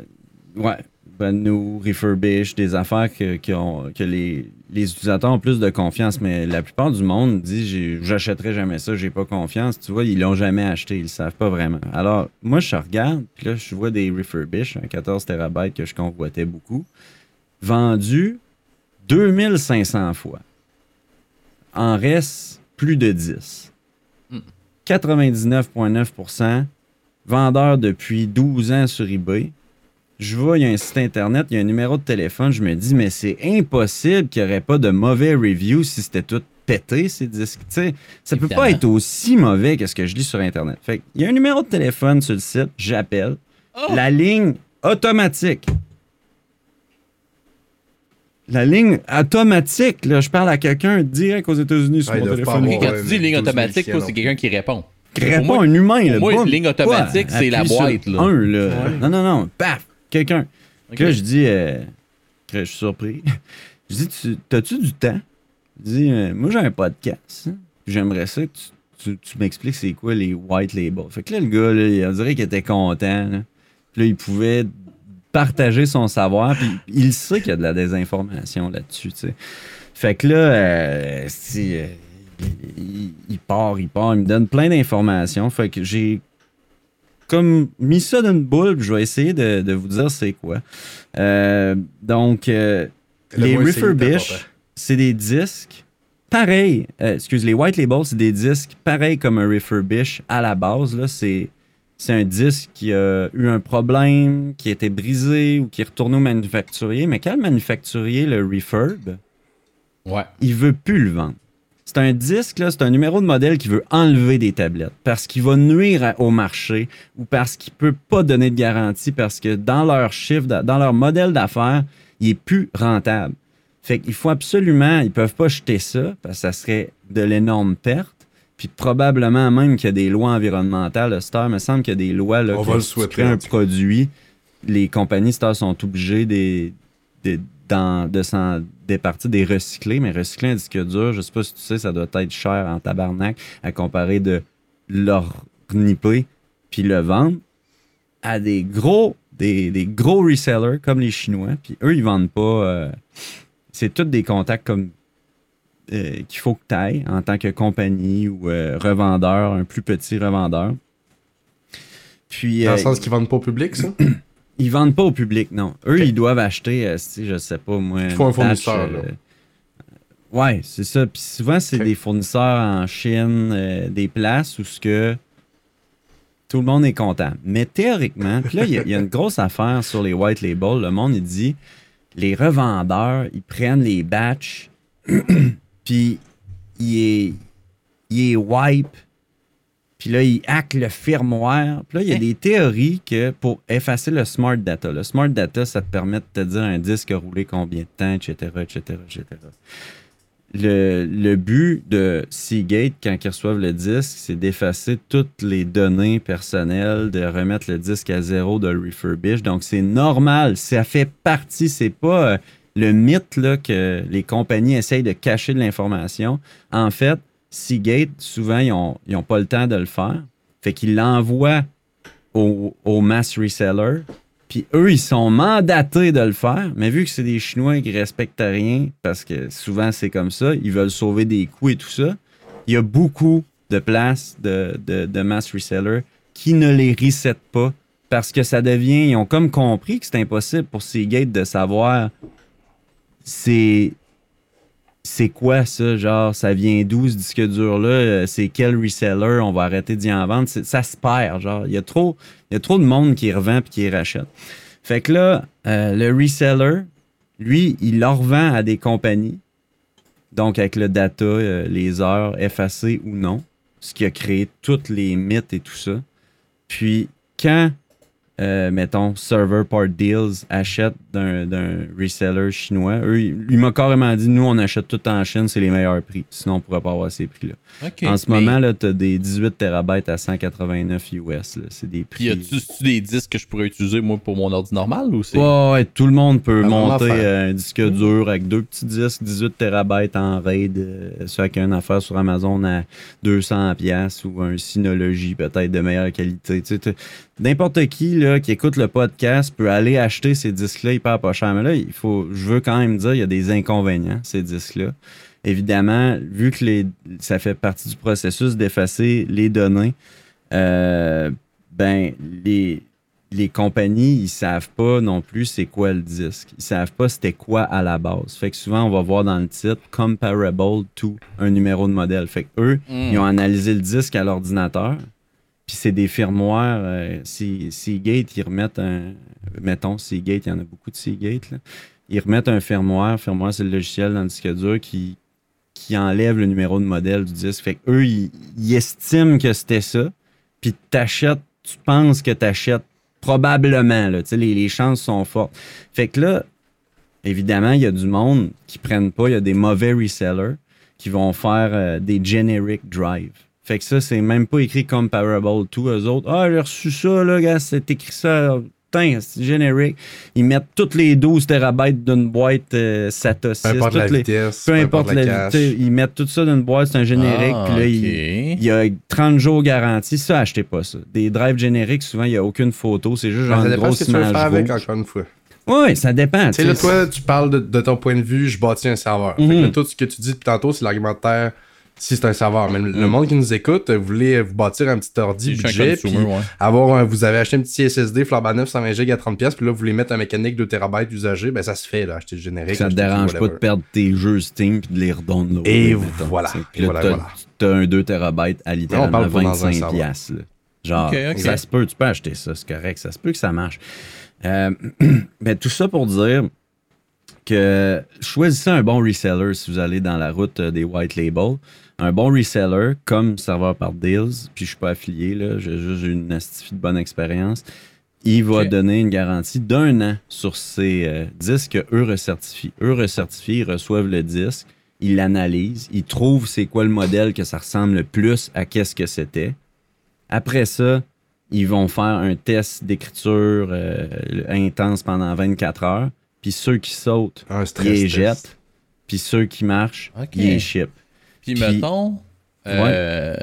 ouais, ben nous, refurbish, des affaires que, qui ont- que les, les utilisateurs ont plus de confiance. Mais la plupart du monde dit j'achèterai jamais ça, j'ai pas confiance. Tu vois, ils l'ont jamais acheté, ils le savent pas vraiment. Alors, moi, je regarde, puis là, je vois des refurbish, un 14 TB que je convoitais beaucoup, vendus 2500 fois. En reste plus de 10. Hmm. 99,9% vendeur depuis 12 ans sur eBay. Je vois, il y a un site internet, il y a un numéro de téléphone. Je me dis, mais c'est impossible qu'il n'y aurait pas de mauvais reviews si c'était tout pété, ces disques. Tu sais, ça peut pas Évidemment. être aussi mauvais que ce que je lis sur internet. Fait il y a un numéro de téléphone sur le site, j'appelle. Oh! La ligne automatique. La ligne automatique, là, je parle à quelqu'un direct aux États-Unis sur mon téléphone. quand ouais, tu dis ligne 12 000 automatique, c'est quelqu'un qui répond. Répond un humain, là. pour moi, ligne automatique, c'est la boîte, là. Un, là. Ouais. Non, non, non. Paf! Quelqu'un. Que là, je dis, euh, que je suis surpris. je dis, tu, t'as-tu du temps? Je dis, euh, moi, j'ai un podcast. hein, J'aimerais ça que tu, tu- tu m'expliques c'est quoi les white labels. Fait que là, le gars, là, il- on dirait qu'il était content. Là. Puis là, il pouvait partager son savoir. Puis il sait qu'il y a de la désinformation là-dessus, tu sais. Fait que là, euh, c'est, euh, il- il part, il part, il me donne plein d'informations. Fait que j'ai comme mis ça dans une boule, je vais essayer de, de vous dire c'est quoi. Euh, donc, euh, Le les pas c'est des disques pareils. euh, excuse, les white labels, c'est des disques pareils comme un refurbish à la base. Là, c'est, c'est un disque qui a eu un problème, qui a été brisé ou qui est retourné au manufacturier. Mais quand le manufacturier le refurb, Ouais. il veut plus le vendre. C'est un disque, là, c'est un numéro de modèle qui veut enlever des tablettes parce qu'il va nuire à- au marché ou parce qu'il peut pas donner de garantie parce que dans leur chiffre, d'a- dans leur modèle d'affaires, il est plus rentable. Fait qu'il faut absolument, ils peuvent pas jeter ça parce que ça serait de l'énorme perte. Puis probablement même qu'il y a des lois environnementales. Star, me semble qu'il y a des lois là, On va le souhaiter, un produit, les compagnies Star sont obligées des, des- dans- de s'en départir des recyclés, mais recycler un disque dur, je sais pas si tu sais, ça doit être cher en tabarnak à comparer de l'orniper puis le vendre à des gros des, des gros resellers comme les Chinois, puis eux, ils vendent pas. euh, c'est tous des contacts comme euh, qu'il faut que tu ailles en tant que compagnie ou euh, revendeur, un plus petit revendeur. Puis, Dans le sens qu'ils vendent pas au public, ça? ils vendent pas au public, non. Eux, ils doivent acheter, euh, si, je sais pas, moi. Il faut un fournisseur, batch, là. Ouais, c'est ça. Puis souvent, c'est des fournisseurs en Chine, euh, des places où ce que tout le monde est content. Mais théoriquement, puis là, il y, a- il y a une grosse affaire sur les white labels. Le monde, il dit, les revendeurs, ils prennent les batchs, puis ils ils wipe, puis là, ils hackent le firmware. Puis là, il y a Hein? des théories que pour effacer le smart data, le smart data, ça te permet de te dire un disque a roulé combien de temps, etc., etc., etc. Le, le but de Seagate, quand ils reçoivent le disque, c'est d'effacer toutes les données personnelles, de remettre le disque à zéro, de le refurbish. Donc, c'est normal. Ça fait partie. C'est pas euh, le mythe là, que les compagnies essayent de cacher de l'information. En fait, Seagate, souvent, ils n'ont pas le temps de le faire. Fait qu'ils l'envoient au, au mass reseller. Puis eux, ils sont mandatés de le faire, mais vu que c'est des Chinois qui respectent rien, parce que souvent c'est comme ça, ils veulent sauver des coûts et tout ça, il y a beaucoup de places de, de, de mass resellers qui ne les resettent pas parce que ça devient. Ils ont comme compris que c'est impossible pour Seagate de savoir c'est. C'est quoi ça? Genre, ça vient d'où ce disque dur-là? Euh, C'est quel reseller? On va arrêter d'y en vendre? Ça se perd. Genre, il y a trop, trop de monde qui revend puis qui rachète. Fait que là, euh, le reseller, lui, il leur revend à des compagnies. Donc, avec le data, euh, les heures effacées ou non. Ce qui a créé tous les mythes et tout ça. Puis, quand, mettons, Server Part Deals achète d'un reseller chinois, eux, il, il m'a carrément dit nous, on achète tout en Chine, c'est les meilleurs prix. Sinon, on pourrait pas avoir ces prix-là. En ce Mais- moment, là, tu as des 18 terabytes à 189 US. C'est des Puis prix. y a-tu des disques que je pourrais utiliser moi pour mon ordi normal ou c'est. Ouais, ouais, tout le monde peut même monter euh, un disque dur avec deux petits disques 18 terabytes en RAID, euh, soit avec une affaire sur Amazon à 200 pièces ou un Synology peut-être de meilleure qualité. Tu sais, t'as- N'importe qui là, qui écoute le podcast peut aller acheter ces disques-là hyper pas cher. Mais là, il faut, je veux quand même dire, il y a des inconvénients, ces disques-là. Évidemment, vu que les, ça fait partie du processus d'effacer les données, euh, ben, les, les compagnies, ils savent pas non plus c'est quoi le disque. Ils savent pas c'était quoi à la base. Fait que souvent, on va voir dans le titre comparable to un numéro de modèle. Fait que eux, Hmm. ils ont analysé le disque à l'ordinateur. Puis c'est des firmwares. euh, Seagate, ils remettent un. Mettons, Seagate, il y en a beaucoup de Seagate. Là. Ils remettent un firmware. Firmware, c'est le logiciel dans le disque dur qui, qui enlève le numéro de modèle du disque. Fait qu'eux, ils, estiment que c'était ça. Puis t'achètes, tu penses que t'achètes probablement. Là, les, les chances sont fortes. Fait que là, évidemment, il y a du monde qui prennent pas. Il y a des mauvais resellers qui vont faire euh, des generic drive. Fait que ça, c'est même pas écrit comparable to eux autres. Ah, j'ai reçu ça, là, gars, c'est écrit ça. Putain, c'est générique. Ils mettent toutes les 12 terabytes d'une boîte euh, SATA 6. Peu importe la les- vitesse, peu importe la vitesse. Ils mettent tout ça dans une boîte, c'est un générique. Ah, puis là, ok. il, il y a 30 jours garantie. Ça, achetez pas ça. Des drives génériques, souvent, il n'y a aucune photo. C'est juste Ben, genre ça une dépend grosse ce que tu veux faire avec, encore une fois. Oui, ça dépend. Tu sais, là, toi, tu parles de, de ton point de vue, je bâtis un serveur. Fait que Mhm. là, tout ce que tu dis depuis tantôt, c'est l'argumentaire si c'est un serveur. Mais le- le monde qui nous écoute, vous voulez vous bâtir un petit ordi budget, puis ouais. avoir un- vous avez acheté un petit SSD flambant neuf 120 GB à 30$, pièces puis là, vous voulez mettre un mécanique 2 TB usagé, ben ça se fait, là, acheter le générique. Ça te dérange pas de perdre tes jeux Steam puis de les redownloader. Et mettons, voilà, Puis là, voilà, t'as- voilà. T'as un 2 TB à littéralement parle dans un 25 serveur. piastres, là. Genre, ça se peut, tu peux acheter ça, c'est correct, ça se peut que ça marche. Euh, mais tout ça pour dire que choisissez un bon reseller si vous allez dans la route euh, des white labels. Un bon reseller, comme serveur par Deals, puis je suis pas affilié, là, j'ai juste une astuce de bonne expérience. Il va donner une garantie d'un an sur ces euh, disques que eux recertifient. Eux recertifient, ils reçoivent le disque, ils l'analysent, ils trouvent c'est quoi le modèle que ça ressemble le plus à qu'est-ce que c'était. Après ça, ils vont faire un test d'écriture euh, intense pendant 24 heures. Puis ceux qui sautent, ils les jettent. Puis ceux qui marchent, ils les ship. Puis, Puis- mettons, euh,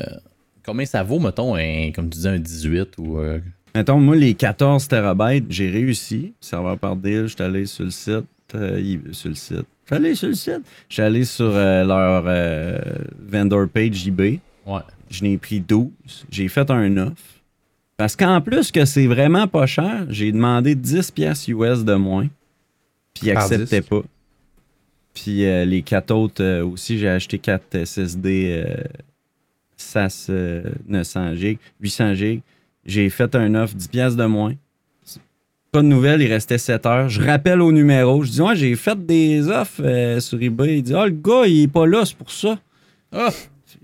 combien ça vaut, mettons, un, comme tu disais, un 18 ou. euh, Mettons, moi, les 14 terabytes, j'ai réussi. Serveur par deal, je suis allé sur le site. euh, il- sur le site. Je suis allé sur le site. Je suis allé sur euh, leur euh, vendor page eBay. Ouais. Je n'ai pris 12. J'ai fait un offre. Parce qu'en plus que c'est vraiment pas cher, j'ai demandé 10 pièces US de moins. Puis ils Par acceptaient disque. pas. Puis euh, les quatre autres euh, aussi, j'ai acheté 4 SSD euh, SAS euh, 900 GB, 800 GB. J'ai fait un offre 10 pièces de moins. Pas de nouvelles, il restait 7 heures. Je rappelle au numéro. Je dis, ouais, j'ai fait des offres euh, sur eBay. Il dit, ah, le gars, il est pas là, c'est pour ça. Ah!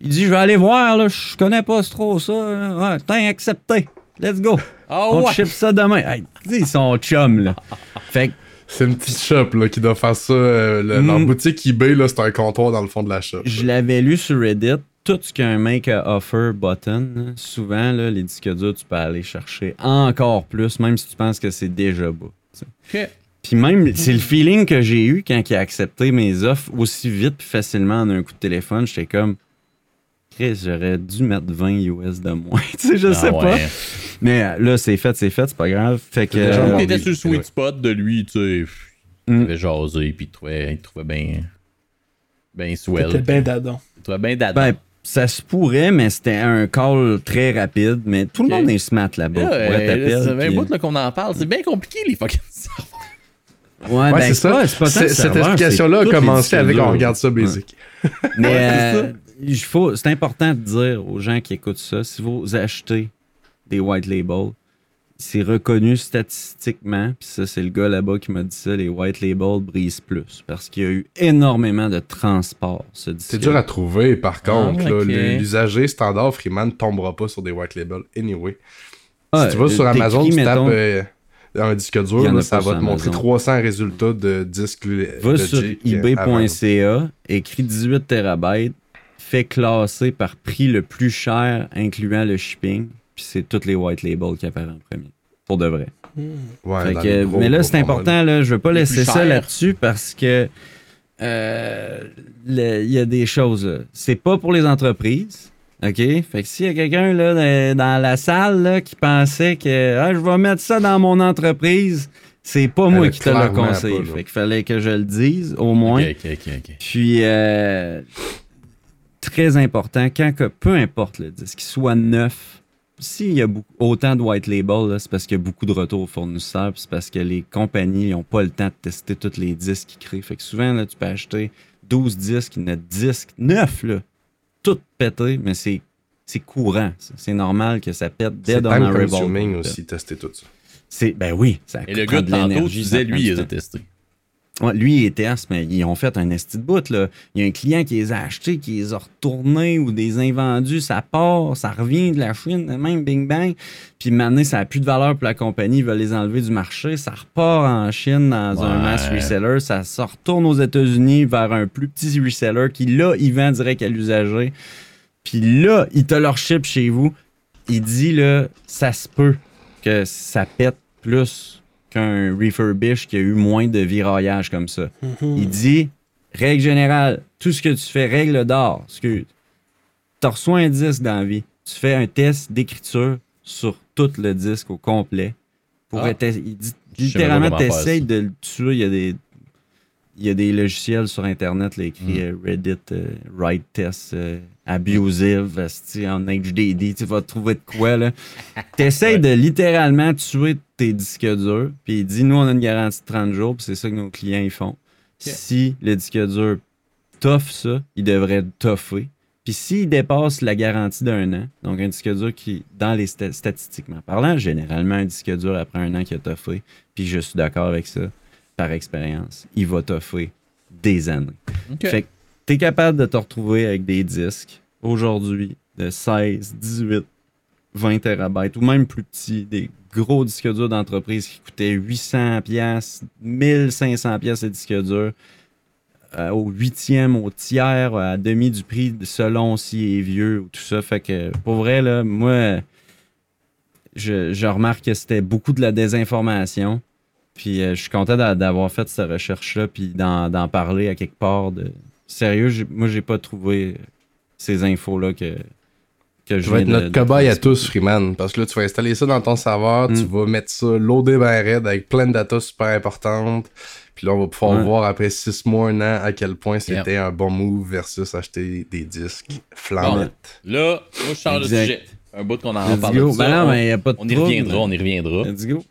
Il dit, je vais aller voir, là, je connais pas trop ça. Ouais, t'as accepté. Let's go. Ah On ouais! ship ça demain. Hey, ils sont chums, là. Fait que, C'est une petite shop là, qui doit faire ça. euh, le- Mm. Leur boutique eBay, là, c'est un comptoir dans le fond de la shop. je l'avais lu sur Reddit. Tout ce qu'un make a offer button, souvent, là, les disques durs, tu peux aller chercher encore plus, même si tu penses que c'est déjà bas. tu sais. Ok. Puis même, c'est le feeling que j'ai eu quand il a accepté mes offres aussi vite puis facilement en un coup de téléphone. J'étais comme, Chris, j'aurais dû mettre 20 US de moins. tu sais, je Ah sais pas. Mais euh, là, c'est fait, c'est fait, c'est pas grave. Fait que. C'est euh, t'étais oui. sur le sweet spot de lui, tu sais, pff, il Mm. avait jasé, puis il trouvait, il trouvait bien. Ben C'était swell. bien dadon. Trouvait bien dadon. ben, ça se pourrait, mais c'était un call très rapide. Mais tout le monde est smart là-bas. Là, Ouais, un bout là, qu'on en parle. C'est bien compliqué, les fucking Ouais, Ouais, ben, c'est ça. pas- c'est pas tant C'est- le Cette explication-là c'est a commencé avec on regarde ça basic. Mais euh, c'est important de dire aux gens qui écoutent ça, si vous achetez des white labels, c'est reconnu statistiquement, puis ça, c'est le gars là-bas qui m'a dit ça, les white labels brisent plus, parce qu'il y a eu énormément de transport, ce. C'est dur à trouver, par contre. là. ok. L'usager standard Freeman ne tombera pas sur des white labels anyway. Ah, si tu vas sur Amazon, tu tapes mettons, euh, un disque dur, là, ça va te montrer Amazon. 300 résultats de disques Va sur euh, ebay.ca, écrit 18 TB, fait classer par prix le plus cher, incluant le shipping, puis c'est tous les white labels qui apparaissent en premier. Pour de vrai. Ouais, que- gros, mais là, c'est important, là, je veux pas laisser ça là-dessus parce que euh, le- il y a des choses. là. C'est pas pour les entreprises. OK? Fait que s'il y a quelqu'un là, dans- la salle là, qui pensait que ah, je vais mettre ça dans mon entreprise, c'est pas moi Elle qui te pas, là. fait qu'il fallait que je le dise, au moins. Ok, ok, ok, ok. Puis, euh, très important, quand que, peu importe le disque, qu'il soit neuf, s'il y a beaucoup- autant de white label, c'est parce qu'il y a beaucoup de retours aux fournisseurs, puis c'est parce que les compagnies n'ont pas le temps de tester tous les disques qu'ils créent. Fait que souvent, là, tu peux acheter 12 disques, il y en a 10, 9, là, tout pété, mais c'est c'est courant. C'est normal que ça pète on time arrival. consuming aussi, tester tout ça. C'est, ben oui, ça Et le gars de tantôt, prend lui, il les a testés. Ouais, lui, il est test, mais ils ont fait un esti de bout. Là. Il y a un client qui les a achetés, qui les a retournés ou des invendus. Ça part, ça revient de la Chine, même bing bang. Puis maintenant, ça n'a plus de valeur pour la compagnie. Ils veulent les enlever du marché. Ça repart en Chine dans un mass reseller. Ça se retourne aux États-Unis vers un plus petit reseller qui, là, il vend direct à l'usager. Puis là, il te leur ship chez vous. Il dit, là, ça se peut que ça pète plus qu'un refurbish qui a eu moins de viraillage comme ça. Il dit, règle générale, tout ce que tu fais, règle d'or, excuse. Tu reçois un disque dans la vie. Tu fais un test d'écriture sur tout le disque au complet. Pour Ah. être- il dit littéralement, tu essayes de le tuer. Il y a des, il y a des logiciels sur Internet là, écrits Mm. euh, Reddit, euh, Write Test, euh, Abusive, en HDD. Tu vas trouver de quoi, là. Tu essayes de littéralement tuer tes disques durs. Puis il dit, nous, on a une garantie de 30 jours. Puis c'est ça que nos clients, ils font. Si le disque dur toffe ça, il devrait toffer. Puis s'il dépasse la garantie d'un an, donc un disque dur qui, dans les sta- statistiquement parlant, généralement un disque dur après un an qui a toffé, puis je suis d'accord avec ça, par expérience, il va toffer des années. Fait que t'es capable de te retrouver avec des disques aujourd'hui de 16, 18, 20 terabytes ou même plus petits, des gros disques durs d'entreprise qui coûtaient 800 pièces, 1500 pièces de disque dur euh, au huitième, au tiers, à demi du prix selon s'il est vieux ou tout ça. Fait que pour vrai, là, moi, je, je remarque que c'était beaucoup de la désinformation. Puis euh, je suis content d'a- d'avoir fait cette recherche-là, puis d'en d'en parler à quelque part. De... Sérieux, moi, j'ai pas trouvé ces infos-là que que Tu je vas viens être notre de cobaye à tous, Freeman. Parce que là, tu vas installer ça dans ton serveur, tu Mm. vas mettre ça loadé ben raide avec plein de data super importantes. Puis là, on va pouvoir Ouais. voir après 6 mois, un an, à quel point c'était un bon move versus acheter des disques flammettes. Là, moi, je change de sujet. Un bout qu'on en parle. Ben non, on, mais y a pas de on y reviendra, on y reviendra. Let's go.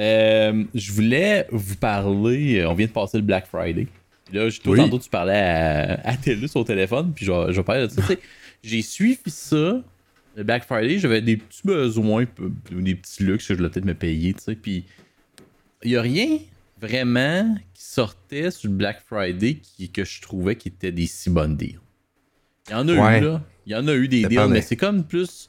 Euh, je voulais vous parler. euh, On vient de passer le Black Friday. Puis Là, toi, Oui. tantôt, tu parlais à, à TELUS au téléphone, puis je vais, parler de ça. J'ai suivi ça, le Black Friday. J'avais des petits besoins, des petits luxes que je voulais peut-être me payer. tu sais, Puis il n'y a rien vraiment qui sortait sur le Black Friday qui, que je trouvais qui était des si bonnes deals. Il y en a Ouais. eu, là. Il y en a eu des deals, mais c'est comme plus.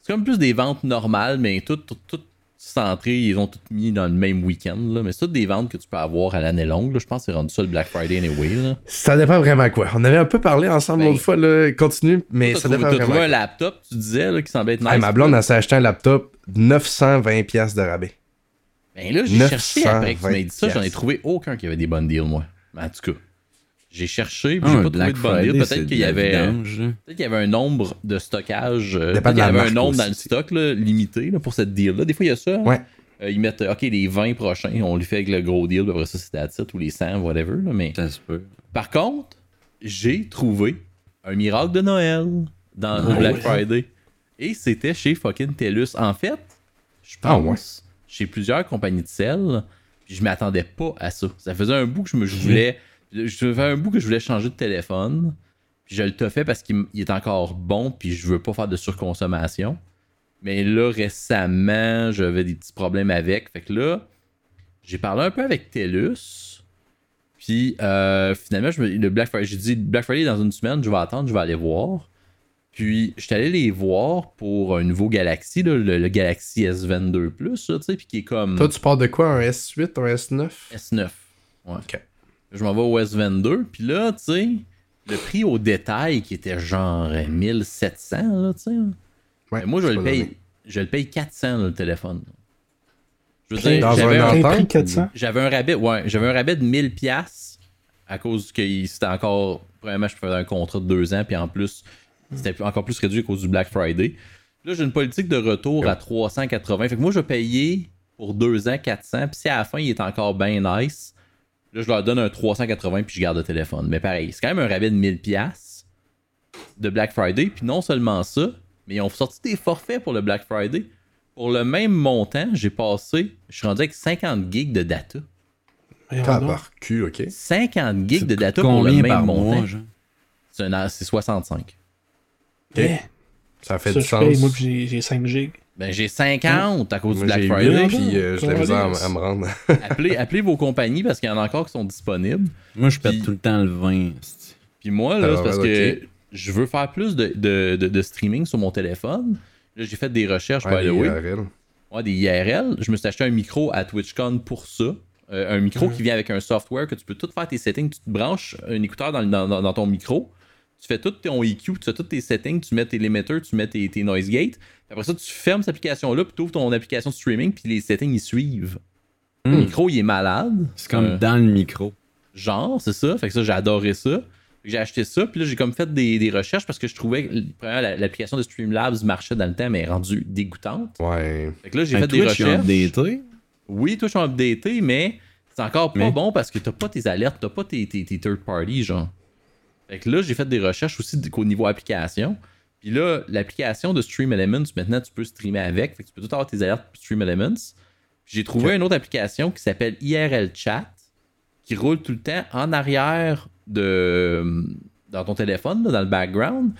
C'est comme plus des ventes normales, mais toutes toutes toutes centrées, ils ont toutes mis dans le même week-end. Là. Mais c'est toutes des ventes que tu peux avoir à l'année longue. là. Je pense que c'est rendu ça le Black Friday anyway. Là. Ça dépend vraiment quoi. On avait un peu parlé ensemble Ben, l'autre fois, là. Continue, mais ça dépend vraiment. trouvé un laptop, tu disais, là, qui semblait être nice. Hey, ma blonde, elle s'est acheté un laptop 920$ piastres de rabais. Ben là, j'ai cherché après que tu m'aies dit ça, j'en ai 920 trouvé aucun qui avait des bonnes deals, moi. En tout cas, j'ai cherché, puis Ah, j'ai pas trouvé Black de deals. Friday, Peut-être qu'il y de avait. là. Peut-être qu'il y avait un nombre de stockage. euh, Peut-être de qu'il y avait un nombre dans le stock là, limité là, pour cette deal-là. Des fois, il y a ça. Ouais. Euh, ils mettent, OK, les 20 prochains, on les fait avec le gros deal, puis après ça, c'est à titre, ou les 100, whatever. là, mais Ça se peut. par contre, j'ai trouvé un miracle de Noël dans le Black Friday. Et c'était chez fucking TELUS. En fait, je Ah pense, ouais. chez plusieurs compagnies de sel, puis je m'attendais pas à ça. Ça faisait un bout que je me je voulais. Je faisais un bout que je voulais changer de téléphone. Puis je le fait parce qu'il est encore bon, puis je veux pas faire de surconsommation. Mais là, récemment, j'avais des petits problèmes avec. Fait que là, j'ai parlé un peu avec TELUS. Puis euh, finalement, je me- le Black Friday, j'ai dit Black Friday dans une semaine, je vais attendre, je vais aller voir. Puis j'étais allé les voir pour un nouveau Galaxy, là, le, le Galaxy S22 Plus, tu sais, puis qui est comme Toi, tu pars de quoi Un S8, un S9 S9. Ouais. Ok. Je m'en vais au S22, puis là, tu sais, le prix au détail qui était genre euh, 1700, là, tu sais. Ouais, moi, je le paye, donné. je le paye 400, là, le téléphone. Je veux dire, j'avais un un, an. Plein entente, prix 400. j'avais un rabais, ouais, j'avais un rabais de 1000 pièces à cause que il- c'était encore, premièrement, je faisais un contrat de deux ans, puis en plus, c'était encore plus réduit à cause du Black Friday. Là, j'ai une politique de retour à 380. Fait que moi, je vais payer pour deux ans 400, puis si à la fin, il est encore bien nice, là, je leur donne un 380, puis je garde le téléphone. Mais pareil, c'est quand même un rabais de 1000 pièces de Black Friday, puis non seulement ça, mais ils ont sorti des forfaits pour le Black Friday. Pour le même montant, j'ai passé, je suis rendu avec 50 gigs de data. Voyons donc. Tabarcu, ok. 50 gigs de data pour le combien même par montant? C'est un- c'est 65. Eh, Ça fait ça, du je paye, sens. moi, j'ai 5 gigs. Ben, j'ai 50 à cause du Black Friday. puis euh, la misère à, me rendre. appelez, appelez vos compagnies parce qu'il y en a encore qui sont disponibles. Moi, je Puis- tout le temps le vin. Puis moi, là, Ah, c'est parce ouais, que je veux faire plus de, de, de- de streaming sur mon téléphone. Là, j'ai fait des recherches, Ouais, way. IRL. Ouais, des IRL. Je me suis acheté un micro à TwitchCon pour ça. Euh, un micro qui vient avec un software que tu peux tout faire tes settings. Tu te branches un écouteur dans, le- dans- dans- dans ton micro. Tu fais tout ton EQ, tu fais tous tes settings, tu mets tes limiters, tu mets tes, tes noise gates. Puis après ça, tu fermes cette application-là, puis tu ouvres ton application de streaming, puis les settings, ils suivent. Le Hmm. micro, il est malade. C'est comme Euh, dans le micro. genre, c'est ça. Fait que ça, j'ai adoré ça. Fait que J'ai acheté ça, puis là, j'ai comme fait des, des recherches parce que je trouvais que l'application de Streamlabs marchait dans le temps, mais elle est rendue dégoûtante. Ouais. Fait que là, j'ai fait des recherches. updaté? Oui, toi, je suis updaté, mais c'est encore pas Mais- bon parce que t'as pas tes alertes, t'as pas tes, tes, tes third party, genre. Fait que là, j'ai fait des recherches aussi qu'au niveau application. Puis là, l'application de Stream Elements, maintenant, tu peux streamer avec. Fait que tu peux tout avoir tes alertes Stream Elements. Puis J'ai trouvé une autre application qui s'appelle IRL Chat, qui roule tout le temps en arrière de dans ton téléphone, là, dans le background.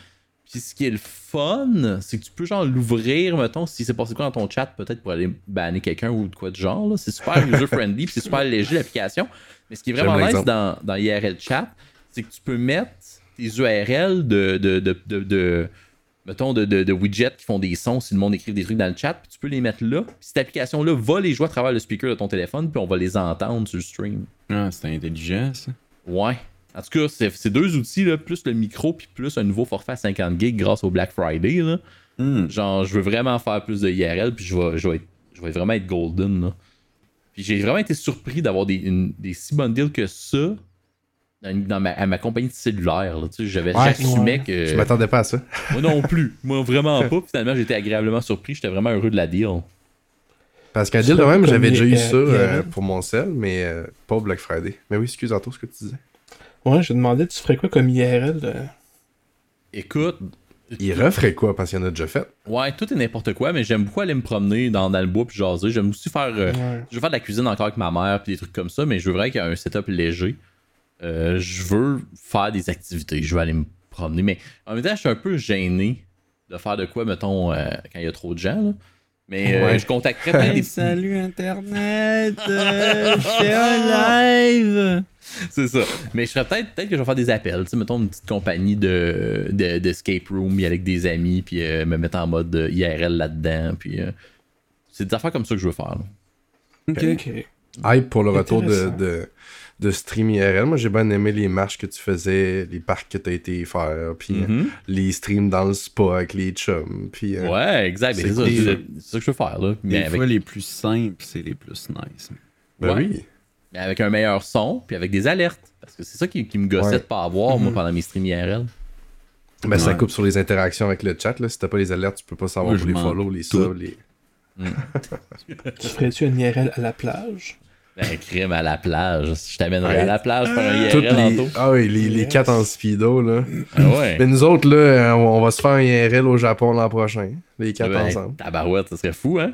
Puis ce qui est le fun, c'est que tu peux genre l'ouvrir, mettons, si c'est passé quoi dans ton chat, peut-être pour aller banner quelqu'un ou de quoi de genre. C'est super user-friendly, puis c'est super léger l'application. Mais ce qui est vraiment nice dans, dans IRL Chat, c'est que tu peux mettre tes URL de, de, de, de, de- mettons, de, de, de widgets qui font des sons si le monde écrit des trucs dans le chat, puis tu peux les mettre là. Puis cette application-là va les jouer à travers le speaker de ton téléphone, puis on va les entendre sur le stream. Ah, c'est intelligent, ça. Ouais. En tout cas, c'est deux outils, là, plus le micro, puis plus un nouveau forfait à 50 gigs grâce au Black Friday. Là. Hmm. Genre, je veux vraiment faire plus de IRL, puis je vais, je vais, être- je vais vraiment être golden. Là. Puis j'ai vraiment été surpris d'avoir des, une- des si bonnes deals que ça dans ma, à ma compagnie de cellulaire. là, tu sais, J'avais Ouais. j'assumais Ouais. que. Je m'attendais pas à ça. Moi non plus. Moi vraiment pas. Finalement, j'étais agréablement surpris. J'étais vraiment heureux de la deal. Parce qu'un deal de même, j'avais déjà eu Euh, ça IRL. euh, pour mon sel, mais euh, pas au Black Friday. Mais oui, excuse Anto, ce que tu disais. Ouais, je demandais, tu ferais quoi comme IRL euh? Écoute, Il referait quoi? Parce qu'il y en a déjà fait? ouais, tout et n'importe quoi, mais j'aime beaucoup aller me promener dans, dans le bois puis jaser. J'aime aussi faire. euh, Ouais. Je veux faire de la cuisine encore avec ma mère puis des trucs comme ça, mais je veux vraiment qu'il y ait un setup léger. Euh, je veux faire des activités. Je veux aller me promener, mais en même temps, je suis un peu gêné de faire de quoi, mettons, euh, quand il y a trop de gens. là. Mais euh, je contacterais peut-être des salut Internet! euh, je fais un live! C'est ça. Mais je serais peut-être peut-être que je vais faire des appels. Tu sais, mettons une petite compagnie de, de, d'escape room y aller avec des amis, puis euh, me mettre en mode IRL là-dedans. Puis euh, c'est des affaires comme ça que je veux faire. là. Ok. Ok. Hype pour le retour de, de stream IRL. Moi, j'ai bien aimé les marches que tu faisais, les parcs que tu as été faire, puis euh, Mhm. les streams dans le spa avec les chums. Puis, euh, Ouais, exact. mais c'est ça, ça que je veux faire. Là. Mais Des avec, fois, les plus simples, c'est les plus nice. ben ouais. oui. mais avec un meilleur son, puis avec des alertes. Parce que c'est ça qui, qui me gossait Ouais. de pas avoir, moi, Mhm. pendant mes streams IRL. Ben, ça coupe sur les interactions avec le chat. Là. Si t'as pas les alertes, tu peux pas savoir Moi, je les follow, les subs, les. Tu ferais-tu un IRL à la plage? Ben, crime à la plage. Je t'amènerai Ouais. à la plage faire un Toutes IRL les... Ah oui, les, les quatre en speedo, là. Ah ouais. Mais nous autres, là, on on va se faire un IRL au Japon l'an prochain. Les quatre Ben, ensemble. Tabarouette, ça serait fou, hein?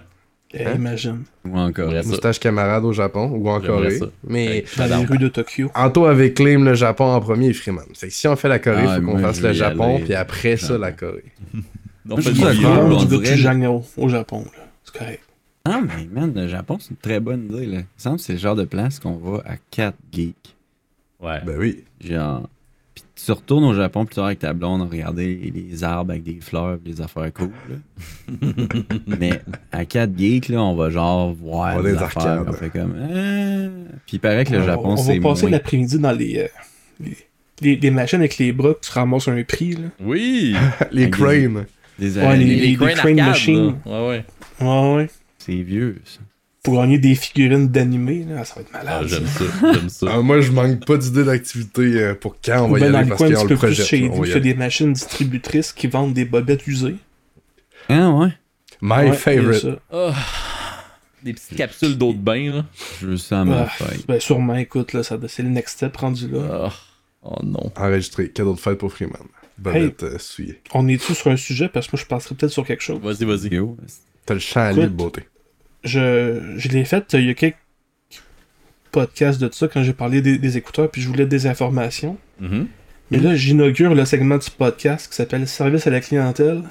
Eh, Hein? Imagine. Ou encore. Moustache camarade au Japon ou en Corée. ça. Mais. Dans les rues de Tokyo. Anto avait claim le Japon en premier et Freeman. Fait que si on fait la Corée, il Ah, faut qu'on fasse le Japon, aller. puis après ça, Japon. la Corée. On Non, tu veux que dirait- au, au Japon. là. C'est correct. Ah, mais man, le Japon, c'est une très bonne idée. Là. Il me semble que c'est le genre de place qu'on va à 4 geeks. Ouais. Ben oui. Genre. Puis tu retournes au Japon plus tard avec ta blonde, regarder les arbres avec des fleurs pis des affaires cool. là. Mais à 4 geeks, là, on va genre voir On va des des affaires. arcades. On fait comme. Ah. Puis il paraît que le On- Japon, on, c'est va passer moins. l'après-midi dans les, euh, les, les- les machines avec les bras que tu ramasses un prix. Là. Oui! Les cranes. Des Ouais, araignées. les- crane arcade, machines. Ouais, ouais. Ouais, ouais. C'est vieux, ça. Pour gagner des figurines d'animés, là, ça va être Ah, malade. j'aime ça. ça. J'aime ça. Ah, moi, je manque pas d'idées d'activité euh, pour quand on Ou va y dans aller le parce qu'on le peu plus projette. chez on y des machines distributrices qui vendent des bobettes usées. Ah ouais? My Ouais, favorite. ça. Ah. Des petites capsules d'eau de bain, là. Je veux ça à ma Ah, fête. ben sûrement, écoute, là, ça- c'est le next step rendu là. Ah. Oh non. Enregistré. Cadeau de fête pour Freeman. Bobette euh, souillée. On est-tu sur un sujet? Parce que moi, je passerais peut-être sur quelque chose. Vas-y, vas-y. Yo, T'as le champ à Écoute. beauté. Je, je l'ai fait euh, il y a quelques podcasts de ça quand j'ai parlé des, des écouteurs puis je voulais des informations. Mhm. Mais là, j'inaugure le segment du podcast qui s'appelle Service à la clientèle.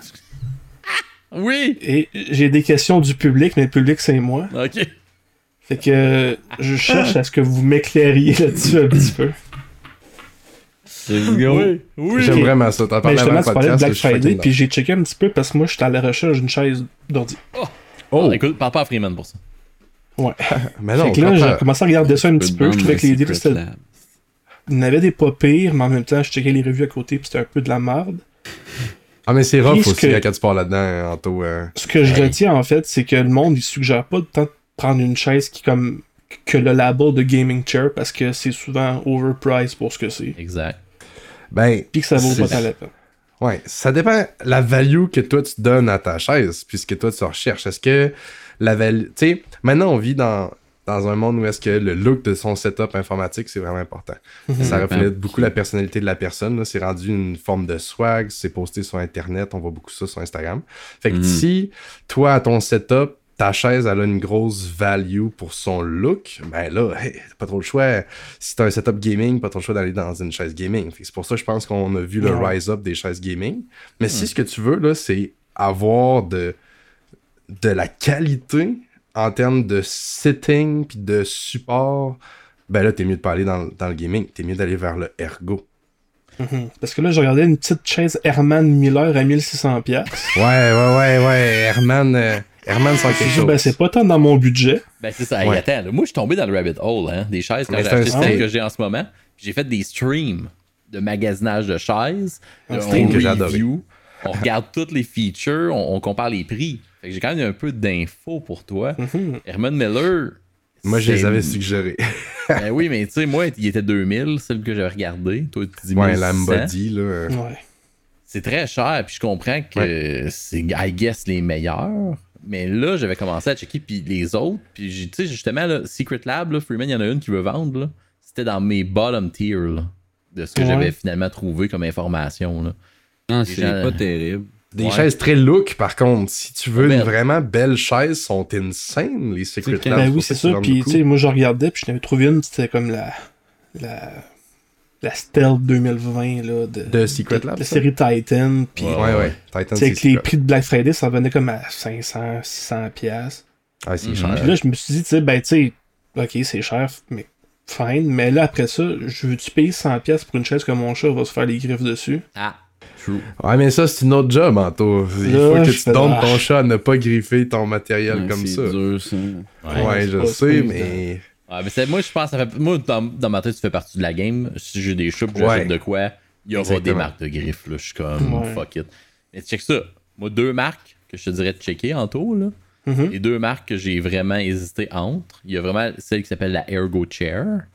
Oui! Et j'ai des questions du public, mais le public, c'est moi. Ok. Fait que je cherche à ce que vous m'éclairiez là-dessus un petit peu. Oui! Oui! J'aime vraiment ça. T'en parlais avant le de. Black Friday, puis j'ai checké un petit peu parce que moi, j'étais à la recherche d'une chaise d'ordi. Oh! Écoute, parle pas à Freeman pour ça. Ouais. Mais non, fait que là, j'ai commencé à regarder ça un petit peu. Je trouvais que les livres, c'était. Il y avait des pas pires, mais en même temps, je checkais les revues à côté, puis c'était un peu de la merde. Ah, mais c'est rough aussi que- quand tu pars là-dedans, Anto. euh. Ce que je retiens, en fait, c'est que le monde, il suggère pas de tant de prendre une chaise qui, comme, que le label de gaming chair, parce que c'est souvent overpriced pour ce que c'est. Exact. Ben, Puis que ça vaut pas tant la peine. Ouais, ça dépend la value que toi tu donnes à ta chaise, puisque toi tu recherches. Est-ce que la value. Tu sais, maintenant on vit dans, dans un monde où est-ce que le look de son setup informatique c'est vraiment important. Ça reflète beaucoup la personnalité de la personne. C'est rendu une forme de swag, c'est posté sur Internet, on voit beaucoup ça sur Instagram. Fait que Mhm. si toi, à ton setup, ta chaise elle a une grosse value pour son look, ben là, hey, t'as pas trop le choix. Si t'as un setup gaming, pas trop le choix d'aller dans une chaise gaming. C'est pour ça que je pense qu'on a vu le Ouais. rise up des chaises gaming. Mais si ce que tu veux, là, c'est avoir de, de la qualité en termes de sitting puis de support, ben là, t'es mieux de pas aller dans, dans le gaming. T'es mieux d'aller vers le ergo. Mhm. Parce que là, j'ai regardé une petite chaise Herman Miller à 1600$. piastres. Ouais, ouais, ouais, ouais. Herman, euh, Herman sans Je quelque dis, chose. ben, c'est pas tant dans mon budget. Ben, c'est ça. Hey, Ouais. attends, là, moi, je suis tombé dans le rabbit hole, hein, des chaises quand j'ai c'est un acheté que j'ai en ce moment. J'ai fait des streams de magasinage de chaises. Un euh, on que review, On regarde toutes les features, on, on compare les prix. Fait que j'ai quand même un peu d'infos pour toi. Mhm. Herman Miller, Moi, je les avais suggérés. Ben oui, mais tu sais, moi, il était 2000, celle que j'avais regardé. Toi, tu dis Ouais, 1600. l'Ambody, là. Ouais. C'est très cher, puis je comprends que c'est, I guess, les meilleurs. Mais là, j'avais commencé à checker, puis les autres, puis tu sais, justement, là, Secret Lab, là, Freeman, il y en a une qui veut vendre, là. C'était dans mes bottom tier, là, de ce que Ouais. j'avais finalement trouvé comme information, là. Non, Les c'est gens- pas terrible. Des Ouais. chaises très look, par contre. Si tu veux une vraiment belle chaise, sont insane, les Secret Labs. Ben oui, c'est ça. Puis, tu sais, moi, je regardais, puis je n'avais trouvé une, c'était comme la. La. La Stealth 2020, là. De, De Secret de- Lab, La série Titan. Puis, Ouais. Ouais. Titan, c'est avec les prix de Black Friday, ça venait comme à 500, 600 piastres. Ah, c'est Mhm. cher. Puis là, je me suis dit, tu sais, ben, tu sais, ok, c'est cher, mais fine. Mais là, après ça, je veux-tu payer 100$ piastres pour une chaise que mon chat va se faire les griffes dessus? Ah, true. Ouais, mais ça, c'est une autre job, Anto. Il Là, faut que tu donnes ton chat à ne pas griffer ton matériel Ouais, comme c'est ça. dur, ça. Ouais, je sais, mais. Ouais, mais c'est, moi, je pense, ça fait, moi, dans, dans ma tête, tu fais partie de la game. Si j'ai des chats, puis Ouais. j'achète de quoi, il y aura Exactement. des marques de griffes, là. Je suis comme, Ouais. fuck it. Mais check ça. Moi, deux marques que je te dirais de checker en tout, là. Mhm. Les deux marques que j'ai vraiment hésité entre. Il y a vraiment celle qui s'appelle la Ergo Chair.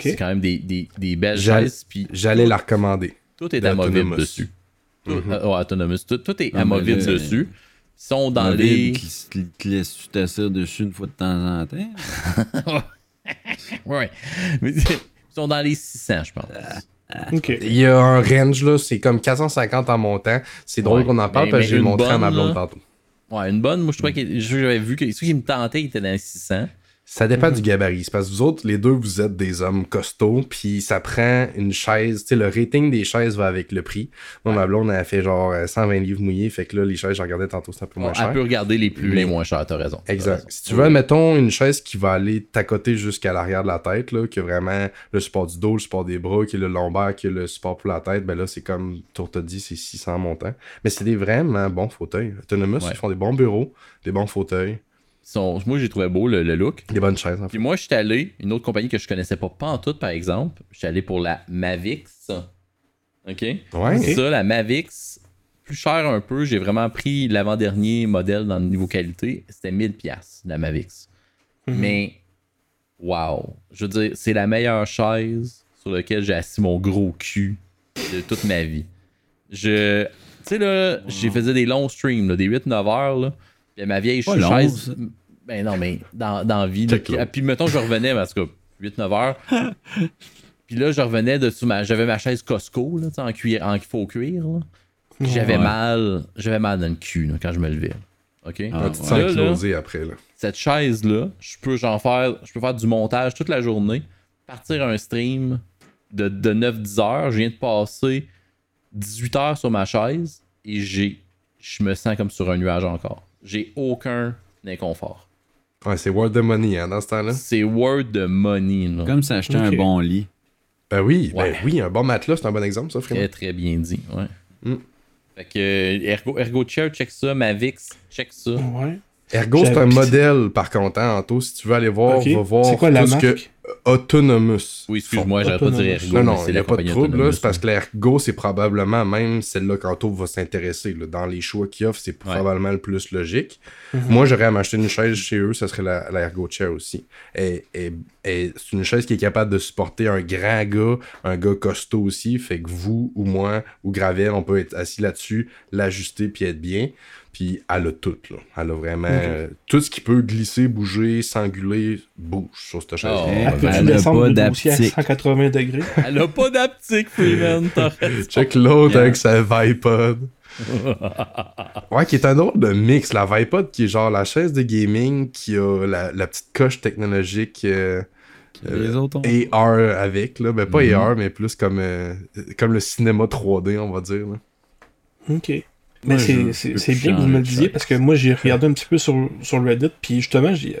C'est quand même des, des, des belles J'allais- chaises. J'allais la recommander. tout est amovible dessus. Tout, Mhm. euh, ouais, autonomous. Tout, tout est Ah, amovible dessus. Ils sont dans les. qui qui te laisse t'asseoir dessus une fois de temps en temps. Ouais. Mais ils sont dans les 600, je pense. Ok. Il y a un range, là, c'est comme 450 en montant. C'est drôle Ouais, qu'on en parle mais- parce mais que j'ai montré à ma blonde là. tantôt. Ouais, une bonne. Moi, je trouvais que j'avais vu que ceux qui me tentaient ils étaient dans les 600. Ça dépend Mhm. du gabarit. Parce que vous autres, les deux, vous êtes des hommes costauds, puis ça prend une chaise. Tu sais, le rating des chaises va avec le prix. Moi, ma blonde, elle a fait genre euh, 120 livres mouillés, fait que là, les chaises, j'en regardais tantôt, c'est un peu moins On cher. peut regarder les plus, les moins chers, t'as raison. Exact. raison. Si tu veux, admettons, une chaise qui va aller t'accoter jusqu'à l'arrière de la tête, là, qui a vraiment le support du dos, le support des bras, qui est le lombaire, qui est le support pour la tête, ben là, c'est comme Tour te dit, c'est 600 montants. Mais c'est des vraiment bons fauteuils. Autonomous, Ouais. ils font des bons bureaux, des bons fauteuils, Ils sont- moi, j'ai trouvé beau le, le look. des bonnes chaises, en fait. Puis moi, je suis allé, une autre compagnie que je connaissais pas, pas en tout, par exemple. Je suis allé pour la Mavix. OK? Ouais. Ça, la Mavix, plus cher un peu. J'ai vraiment pris l'avant-dernier modèle dans le niveau qualité. C'était 1000$, la Mavix. Mhm. Mais, wow. Je veux dire, c'est la meilleure chaise sur laquelle j'ai assis mon gros cul de toute ma vie. Je. Tu sais, là, j'ai faisais des longs streams, là, des 8-9 heures, là. Puis ma vieille chaise. Ben non, mais dans, dans la vie. là, puis, mettons, je revenais, parce que 8-9 heures. puis là, je revenais de sous ma. J'avais ma chaise Costco, là, en, cuir, en faux cuir, là. Puis j'avais Ouais. mal. J'avais mal dans le cul, là, quand je me levais. OK? Ah, tu ouais. Là, après, là. cette chaise-là, je peux j'en faire, je peux faire du montage toute la journée, partir un stream de, de 9-10 heures. Je viens de passer 18 heures sur ma chaise et j'ai, je me sens comme sur un nuage encore. J'ai aucun inconfort. Ouais, c'est worth the money, hein, dans ce temps-là. C'est word de money, là. Comme s'acheter un Ok. bon lit. Ben oui, ben Ouais. oui, un bon matelas, c'est un bon exemple, ça, Très, très bien dit, ouais. Mm. Fait que euh, Ergo, Ergo Chair, check ça. Mavix, check ça. Ouais. Ergo, c'est un modèle, par contre, hein, Anto. Si tu veux aller voir, Ok. va voir C'est quoi tout ce que Autonomous. Oui, excuse-moi, j'aurais pas dit. Ergo, Non, non, c'est il n'y a pas de trouble, là. C'est parce que l'Ergo, c'est probablement même celle-là qu'Anto va s'intéresser. Dans les choix qu'il offre, c'est probablement le plus logique. Mhm. Moi, j'aurais à m'acheter une chaise chez eux, ça serait la, la Ergo Chair aussi. Et, et- et c'est une chaise qui est capable de supporter un grand gars, un gars costaud aussi. Fait que vous ou moi ou Gravel, on peut être assis là-dessus, l'ajuster puis être bien. Puis elle a tout, là. Elle a vraiment euh, tout ce qui peut glisser, bouger, s'anguler, bouge sur cette chaise. Oh, Elle ben, a descendre pas d'aptique. 180 degrés? Elle a pas d'aptique, Freeman. Check l'autre avec sa Vipod. ouais, qui est un autre de mix. La Vipod, qui est genre la chaise de gaming qui a la, la petite coche technologique euh, Les autres ont. AR avec. Là. Ben, pas Mhm. AR, mais plus comme, euh, comme le cinéma 3D, on va dire. là. Ok. Mais c'est- c'est bien que vous me le disiez parce que moi j'ai regardé un petit peu sur, sur Reddit puis justement il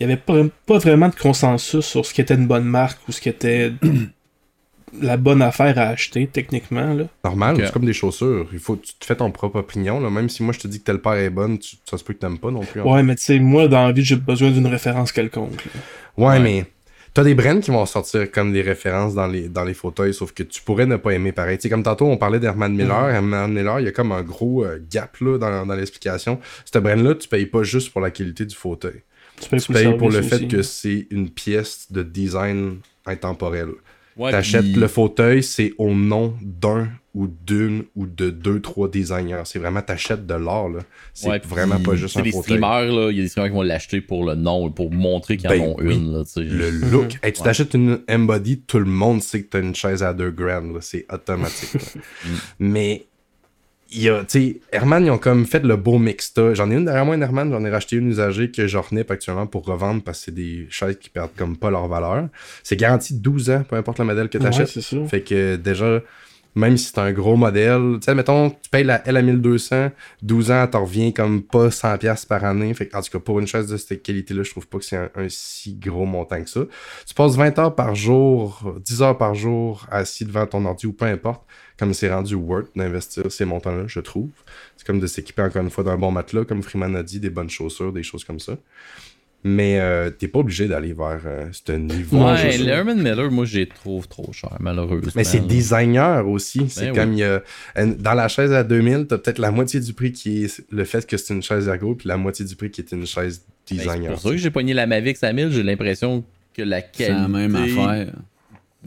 n'y avait pas, pas vraiment de consensus sur ce qui était une bonne marque ou ce qui était la bonne affaire à acheter techniquement là. Normal, c'est comme des chaussures. Il faut tu te fais ton propre opinion. Là. Même si moi je te dis que telle paire est bonne, tu- ça se peut que t'aimes pas non plus. Ouais mais tu sais moi dans la vie j'ai besoin d'une référence quelconque. Ouais. mais t'as des brands qui vont sortir comme des références dans les, dans les fauteuils, sauf que tu pourrais ne pas aimer pareil. Tu sais, comme tantôt, on parlait d'Herman Miller. Herman Miller, il y a comme un gros euh, gap là, dans, dans l'explication. Ce brand-là, tu payes pas juste pour la qualité du fauteuil. Tu payes tu payes pour le fait aussi. que c'est une pièce de design intemporel. Ouais, T'achètes puis- le fauteuil, c'est au nom d'un ou d'une ou de deux, trois designers. C'est vraiment, t'achètes de l'art, là. C'est Ouais, vraiment puis, pas juste un les fauteuil. streamers, là, il y a des streamers qui vont l'acheter pour le nom, pour montrer qu'ils Ben en ont oui. une. Là. Le look. Hey, tu t'achètes une Embody, tout le monde sait que t'as une chaise à deux là. C'est automatique. là. Mais, il y a, tu sais, Herman, ils ont comme fait le beau mixta. J'en ai une derrière moi, une Herman, j'en ai racheté une usagée que je renais actuellement pour revendre parce que c'est des chaises qui perdent comme pas leur valeur. C'est garanti 12 ans, peu importe le modèle que Ouais, t'achètes. c'est ça. Fait que déjà, même si c'est un gros modèle, tu sais, mettons, tu payes la L à 1200, 12 ans, t'en reviens comme pas 100$ piastres par année. Fait que, en tout cas, pour une chaise de cette qualité-là, je trouve pas que c'est un, un si gros montant que ça. Tu passes 20 heures par jour, 10 heures par jour assis devant ton ordi ou peu importe, comme c'est rendu worth d'investir ces montants-là, je trouve. C'est comme de s'équiper encore une fois d'un bon matelas, comme Freeman a dit, des bonnes chaussures, des choses comme ça. Mais euh, t'es pas obligé d'aller vers euh, ce niveau. Ouais, je- le Herman Miller, moi, je les trouve trop cher, malheureusement. Mais c'est designer aussi. C'est Ben comme il y a. Dans la chaise à 2000, t'as peut-être la moitié du prix qui est le fait que c'est une chaise ergo, puis la moitié du prix qui est une chaise Ben, C'est designer. pour ça que j'ai pogné la Mavic à 1000, j'ai l'impression que la C'est qualité la même affaire.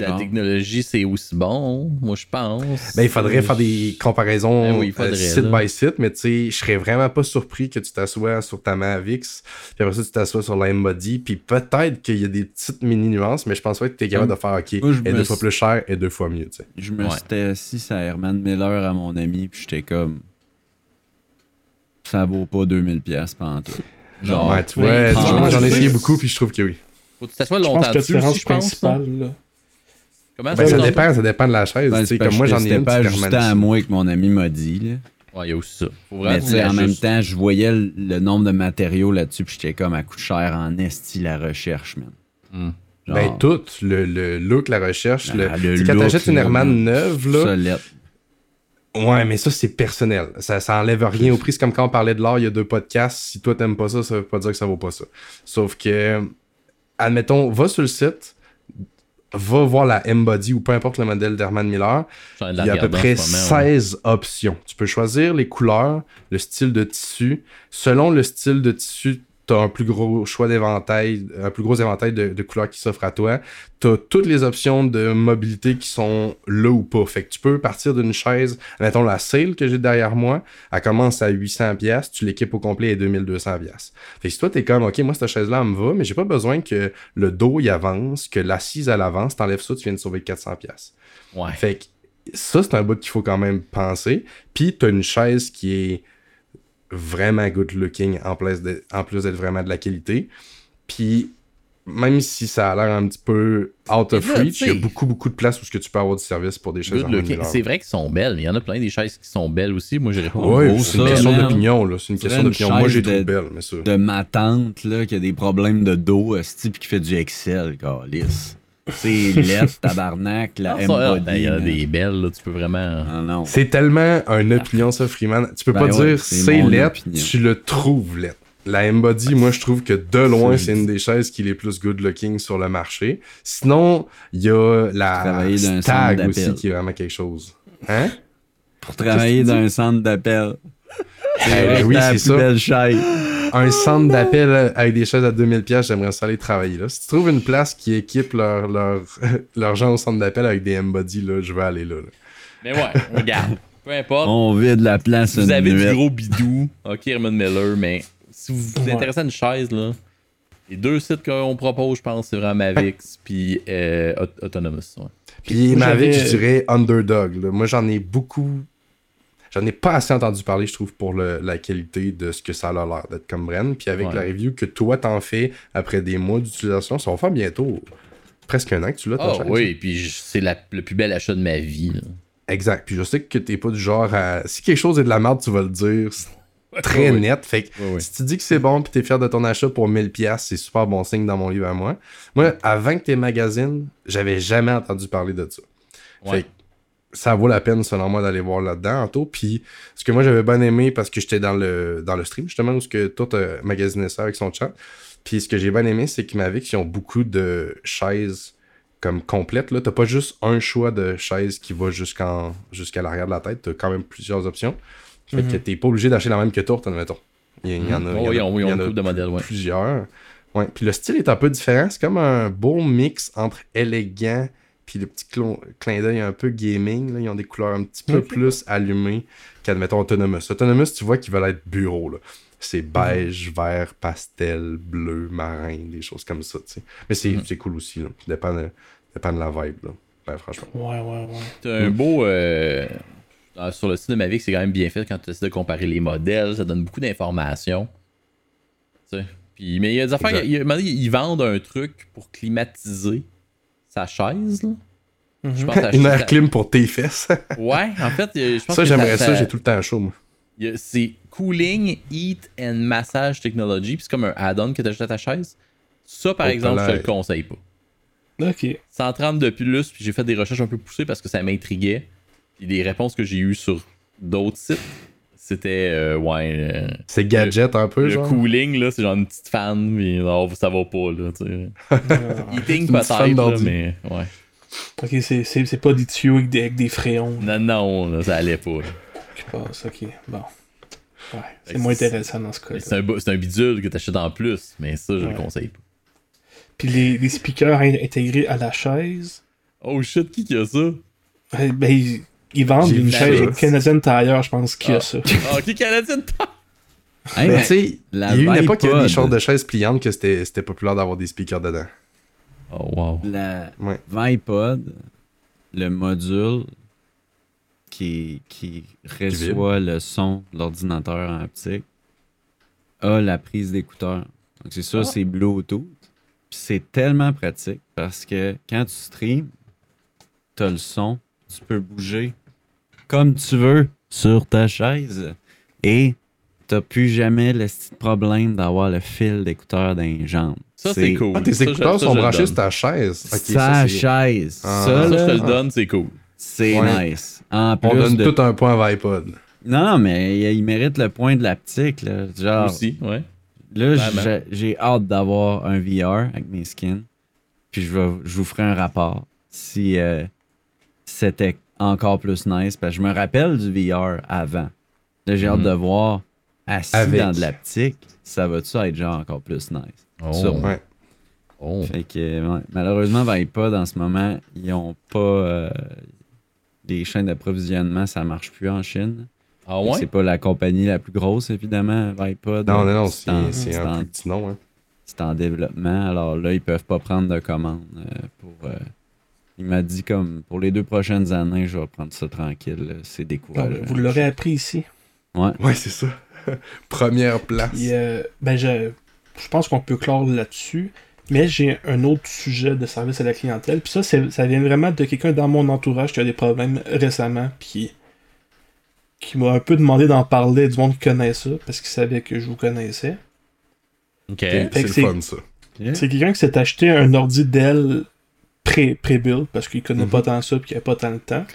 La technologie, c'est aussi bon, moi, je pense. Ben, il faudrait faire des comparaisons Ben oui, euh, faudrait, site là. by site, mais tu sais, je serais vraiment pas surpris que tu t'assoies sur ta Mavix, puis après ça, tu t'assoies sur la Embody, puis peut-être qu'il y a des petites mini-nuances, mais je pense pas que tu es capable de faire, OK, Moi, est deux fois plus cher et deux fois mieux, tu sais. Je me Ouais. suis assis à Herman Miller à mon ami, puis j'étais comme. Ça vaut pas 2000$ pièces pendant tout. Genre, ouais, tu vois, j'en ai essayé beaucoup, puis je trouve que oui. Faut que tu t'assoies Je longtemps pense que la dessus différence aussi, je pense. principale, là. Comment Ben, ça dépend, ça dépend de la chaise, ben, comme moi, j'en ai une pas permanente. à moi que mon ami m'a dit. Là. Ouais, il y a aussi ça. Faut Mais tu sais, en même temps, je voyais le, le nombre de matériaux là-dessus, puis j'étais comme à coup de cher en esti la recherche, man. Hmm. Genre, Ben, tout, le, le look, la recherche, le... Ah, le quand t'achètes une Herman man. neuve, là, solide. ouais, mais ça, c'est personnel. Ça, ça enlève rien au prix. C'est comme quand on parlait de l'art il y a deux podcasts. Si toi, t'aimes pas ça, ça veut pas dire que ça vaut pas ça. Sauf que, admettons, va sur le site, va voir la M-Body ou peu importe le modèle d'Herman Miller. Il y a à peu près ce moment, ouais. 16 options. Tu peux choisir les couleurs, le style de tissu. Selon le style de tissu, tu as un plus gros choix d'éventail, un plus gros éventail de, de couleurs qui s'offrent à toi. Tu as toutes les options de mobilité qui sont là ou pas. Fait que tu peux partir d'une chaise, mettons la Sail que j'ai derrière moi, elle commence à 800 pièces, tu l'équipes au complet à 2200 pièces. Fait que si toi t'es comme OK, moi cette chaise là elle me va, mais j'ai pas besoin que le dos il avance, que l'assise elle avance, t'enlèves ça, tu viens de sauver 400 pièces. Ouais. Fait que ça, c'est un bout qu'il faut quand même penser. Puis, t'as une chaise qui est vraiment good looking en plus de- en plus d'être vraiment de la qualité. Puis, même si ça a l'air un petit peu out of là, reach, il y a beaucoup, beaucoup de place où ce que tu peux avoir du service pour des chaises Good en looking. Miller. C'est vrai qu'ils sont belles. Il y en a plein des chaises qui sont belles aussi. Moi, j'irais pas. Ouais, c'est une ça, question d'opinion, là. C'est une question d'opinion. Moi, j'ai trouvé de- belle, mais ça. De ma tante, là, qui a des problèmes de dos, esti, puis qui fait du Excel, calice. C'est lettre, tabarnak, la Ah, ça, M-Body. ben, Il y a des belles, là, tu peux vraiment. Ah non. C'est tellement une opinion, ça, Freeman. Tu peux Ben pas ouais, dire c'est c'est tu le trouves lettre. La M-Body, moi, je trouve que de loin, c'est une des chaises qui est les plus good looking sur le marché. Sinon, il y a la Stag aussi qui est vraiment quelque chose. Hein? Pour travailler dans un centre d'appel. Eh oui, c'est ça. belle chaise. Un centre d'appel avec des chaises à 2000 pièces, j'aimerais ça aller travailler là. Si tu trouves une place qui équipe leur, leur, leur gens au centre d'appel avec des M-Body, là, je vais aller là. là. Mais ouais, regarde. Peu importe. On vide la place Si vous avez nuit. du gros bidou, ok, Herman Miller, mais si vous vous intéressez à une chaise, là, les deux sites qu'on propose, je pense, c'est vraiment Mavix puis euh, Aut- Autonomous. ouais. Puis Mavic, je dirais underdog. là. Moi, j'en ai beaucoup. J'en ai pas assez entendu parler, je trouve, pour le- la qualité de ce que ça a l'air d'être comme brand. Puis avec Ouais. la review que toi t'en fais après des mois d'utilisation, ça va faire bientôt presque un an que tu l'as, Ah chaise. oui, puis c'est le plus bel achat de ma vie. là. Exact. Puis je sais que t'es pas du genre à. Si quelque chose est de la merde, tu vas le dire. C'est très net. Fait que si tu dis que c'est bon puis t'es fier de ton achat pour 1000$, piastres, c'est super bon signe dans mon livre à moi. Moi, avant que tes magazines, j'avais jamais entendu parler de ça. Ouais. Fait que ça vaut la peine, selon moi, d'aller voir là-dedans, Anto. Puis, ce que moi, j'avais bien aimé, parce que j'étais dans le, dans le stream, justement, où ce que toi, t'as magasiné ça avec son chat. Puis, ce que j'ai bien aimé, c'est qu'ils m'avaient qu'ils ont beaucoup de chaises comme complètes. Là, t'as pas juste un choix de chaise qui va jusqu'en, jusqu'à l'arrière de la tête. T'as quand même plusieurs options. Fait que t'es pas obligé d'acheter la même que toi, admettons. Il y, il y en a, plusieurs. Ouais, puis le style est un peu différent. C'est comme un beau mix entre élégant puis le petit clin d'œil un peu gaming. Là. Ils ont des couleurs un petit peu plus allumées qu'admettons Autonomous. Autonomous, tu vois qu'ils veulent être bureau. Là. C'est beige, vert, pastel, bleu, marin, des choses comme ça. tu sais. Mais c'est Mhm. c'est cool aussi. Là. Ça dépend de, dépend de la vibe. Là. Ben, franchement. Ouais, ouais, ouais. C'est un beau. euh, sur le site de Mavic, c'est quand même bien fait quand tu essaies de comparer les modèles. Ça donne beaucoup d'informations. Tu sais. Puis, mais il y a des affaires. Ils vendent un truc pour climatiser sa chaise. Là. Mhm. Je pense à- Une air clim pour tes fesses. Ouais, en fait, euh, je pense ça, que j'aimerais ça. J'ai tout le temps chaud, moi. C'est Cooling, Heat and Massage Technology. Puis c'est comme un add-on que tu ajoutes à ta chaise. Ça, par Oh, exemple, je te le conseille pas. Ok. 130 de plus, puis j'ai fait des recherches un peu poussées parce que ça m'intriguait. Puis les réponses que j'ai eues sur d'autres sites, c'était euh, ouais. euh, C'est gadget un peu, le genre? cooling, là, c'est genre une petite fan, mais non, ça va pas, là, tu sais. Eating peut-être, mais ouais. ok, c'est- c'est c'est pas des tuyaux avec des, avec des frayons Non, non, là, ça allait pas. là. qui passent. Ok, bon. Ouais, c'est moins intéressant dans ce cas-là. C'est un, un bidule que t'achètes en plus, mais ça, je le conseille pas. Puis les, les speakers in- intégrés à la chaise, Oh shit, qui qui a ça? eh ben, ils, vendent une chaise ça. Canadian Tire, je pense, qui Ah. a ça. Ah, qui canadienne? Hey, Mais mais tu sais, il y la a eu une époque, il y avait des shorts de chaises pliantes que c'était c'était populaire d'avoir des speakers dedans. Oh wow. la Ouais. Vipod, le module qui, qui reçoit le son de l'ordinateur en optique, a la prise d'écouteur. Donc c'est sûr, Ah. c'est Bluetooth. Puis c'est tellement pratique parce que quand tu streams, tu as le son, tu peux bouger comme tu veux sur ta chaise et t'as plus jamais le petit problème d'avoir le fil d'écouteur dans les jambes. Ça, c'est cool. Ah, tes Ça, écouteurs ça, sont branchés sur ta chaise. Ok, Sa ça, c'est- chaise. Ah. ça, Ça, là, je te le donne, c'est cool. c'est Ouais. nice. En plus On donne de... tout un point à Vipod. Non, non, mais il, mérite le point de l'aptique. Là. Genre, Aussi, ouais. là, j'ai hâte d'avoir un VR avec mes skins. Puis je, vais, je vous ferai un rapport si euh, c'était encore plus nice. Parce que je me rappelle du VR avant. Là, j'ai hâte Mhm. de voir assis Avec. dans de l'aptique. Ça va-tu être genre encore plus nice? Oh. Sûrement. Ouais. Oh. Fait que, ouais, malheureusement, Vipod, en ce moment, ils ont pas. euh, les chaînes d'approvisionnement, ça marche plus en Chine. Ah C'est ouais? pas la compagnie la plus grosse, évidemment, Vipod. Non, non, non, c'est en- c'est c'est un petit nom. Hein. c'est en développement. Alors là, ils peuvent pas prendre de commandes euh, pour. euh, il m'a dit comme pour les deux prochaines années, je vais prendre ça tranquille. C'est Ouais, décourageant. vous l'aurez appris ici. Ouais. Ouais, c'est ça. Première place. Puis, euh, ben, je, je pense qu'on peut clore là-dessus. Mais j'ai un autre sujet de service à la clientèle. Puis ça, ça vient vraiment de quelqu'un dans mon entourage qui a des problèmes récemment. Puis qui m'a un peu demandé d'en parler du monde qui connaît ça. Parce qu'il savait que je vous connaissais. Ok. C'est fun, ça. C'est quelqu'un qui s'est acheté un ordi Dell pré-build parce qu'il connaît Mhm. pas tant ça puis qu'il a pas tant le temps.